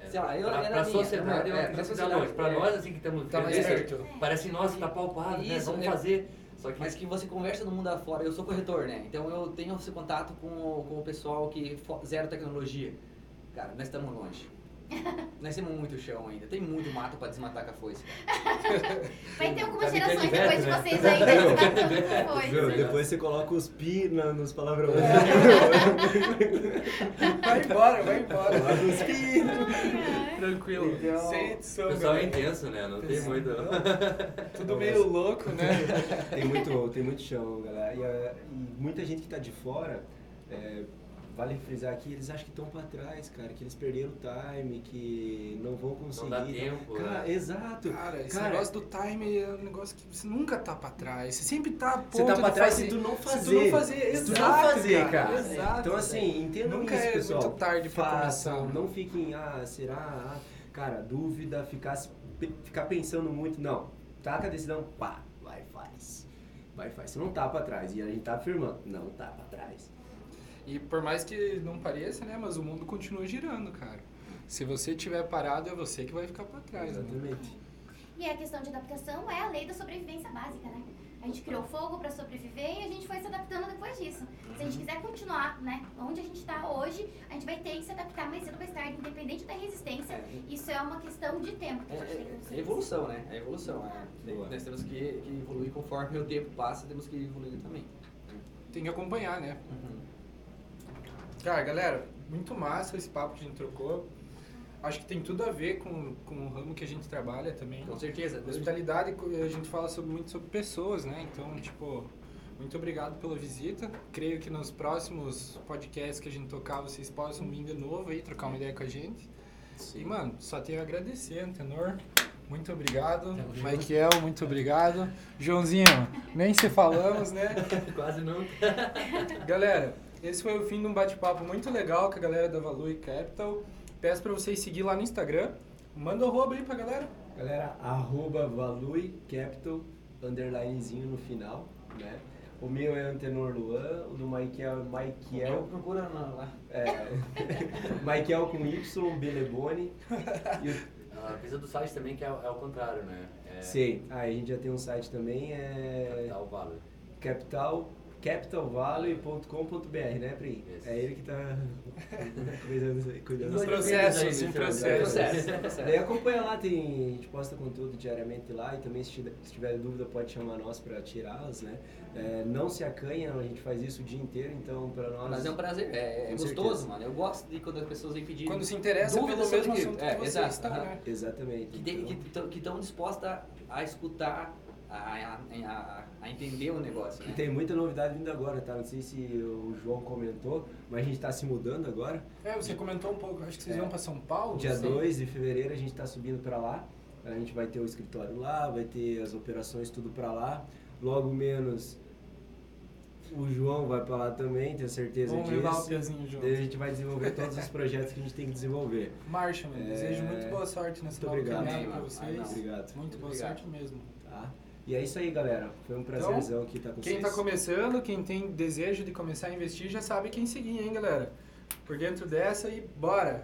É, sei lá, eu, pra, é pra minha, sociedade, é, eu é, pra tá sociedade, longe. Pra é. nós, assim, que estamos Tá mais perto. Parece, nossa, tá palpado, né? Isso, Vamos é. fazer. Só que Mas que você conversa no mundo afora, eu sou corretor, né? Então eu tenho esse contato com, o- com o pessoal que zero tecnologia. Cara, nós estamos longe. Nós temos muito chão ainda, tem muito mato pra desmatar com a foice. cara. Vai ter algumas gerações depois de vocês ainda, Viu? tá tudo foi. Viu? Depois você coloca os pi na- nos palavrões. Vai embora, vai embora. Coloca os pi. Tranquilo. Então, Sem o edição, pessoal é intenso, né? Não tem muito. Tudo meio louco, né? Tem muito, tem muito chão, galera. E, eh, e muita gente que tá de fora, eh, vale frisar aqui, eles acham que estão pra trás, cara, que eles perderam o time, que não vão conseguir. dá tempo, Cara, né? exato. Cara, esse Cara, negócio do time é um negócio que você nunca tá pra trás. Você sempre tá a ponto Você tá pra de trás fazer. se tu não fazer. Se tu não fazer, Se tu exato, não fazer, cara. cara. Exato, então, assim, entendam Nunca isso, é pessoal. muito tarde pra Façam, começar. Não fiquem, ah, será? Ah, cara, dúvida, ficar, ficar pensando muito. Não. Taca a decisão, pá, vai, faz. Vai, faz. Você não tá pra trás. E a gente tá afirmando, não tá pra trás. E por mais que não pareça, né? Mas o mundo continua girando, cara. Se você estiver parado, é você que vai ficar pra trás, né? Exatamente. E a questão de adaptação é a lei da sobrevivência básica, né? A gente criou fogo para sobreviver e a gente foi se adaptando depois disso. Se a gente quiser continuar, né, onde a gente está hoje, a gente vai ter que se adaptar mais cedo ou mais tarde, independente da resistência. É. Isso é uma questão de tempo. que É, a gente tem que é, é evolução, né? É evolução. É. Boa. Nós temos que, que evoluir conforme o tempo passa, temos que evoluir também. Tem que acompanhar, né? Uhum. Cara, galera, muito massa esse papo que a gente trocou. Acho que tem tudo a ver com, com o ramo que a gente trabalha também. Com certeza. Hospitalidade, a gente fala sobre, muito sobre pessoas, né? Então, tipo, muito obrigado pela visita. Creio que nos próximos podcasts que a gente tocar, vocês possam vir de novo aí, trocar uma ideia com a gente. E, mano, só tenho a agradecer, Antenor. Muito obrigado. Michael, muito obrigado. Joãozinho, nem se falamos, né? Quase não. Galera, esse foi o fim de um bate-papo muito legal com a galera da Value Capital. Peço pra vocês seguir lá no Instagram. Manda o arroba aí pra galera. Galera, arroba Valui Capital, underlinezinho no final, né? O meu é Antenor Luan, o do Michael é Michael, procura na- lá. é, Michael com Y, Belebone. E o- A coisa do site também que é, é o contrário, né? É, Sei, ah, a gente já tem um site também, é Capital Vale. capital, capitalvalley.com.br, né, Pri? Isso. É ele que tá cuidando disso. processos, em processos. Processo, processo. Daí acompanha lá, tem, a gente posta conteúdo diariamente lá e também se tiver, se tiver dúvida pode chamar nós para tirá-las, né? É, não se acanha, a gente faz isso o dia inteiro, então para nós... Mas é um prazer, é, é gostoso, certeza. mano. Eu gosto de quando as pessoas vêm pedir. Quando se interessa dúvidas pelo mesmo assunto É, que você exato, está, né? Exatamente. que tem- então- que estão dispostas a escutar, a, a, a, entender o negócio. E Né? tem muita novidade vindo agora, tá? Não sei se o João comentou, mas a gente está se mudando agora. É, você comentou um pouco, acho que vocês É. vão pra São Paulo. Dia Sim. 2 de fevereiro a gente está subindo para lá. A gente vai ter o escritório lá, vai ter as operações tudo para lá. Logo menos o João vai para lá também, tenho certeza Vamos disso. levar o pezinho junto. Daí a gente vai desenvolver todos os projetos que a gente tem que desenvolver. Marcha, mano. É, Desejo muito boa sorte nessa muito nova obrigado. caminhada mano. vocês. Não. Obrigado. Muito boa Obrigado. sorte mesmo. Tá? E é isso aí, galera. Foi um prazerzão aqui estar com Quem vocês. tá começando, quem tem desejo de começar a investir, já sabe quem seguir, hein, galera? por dentro dessa e bora!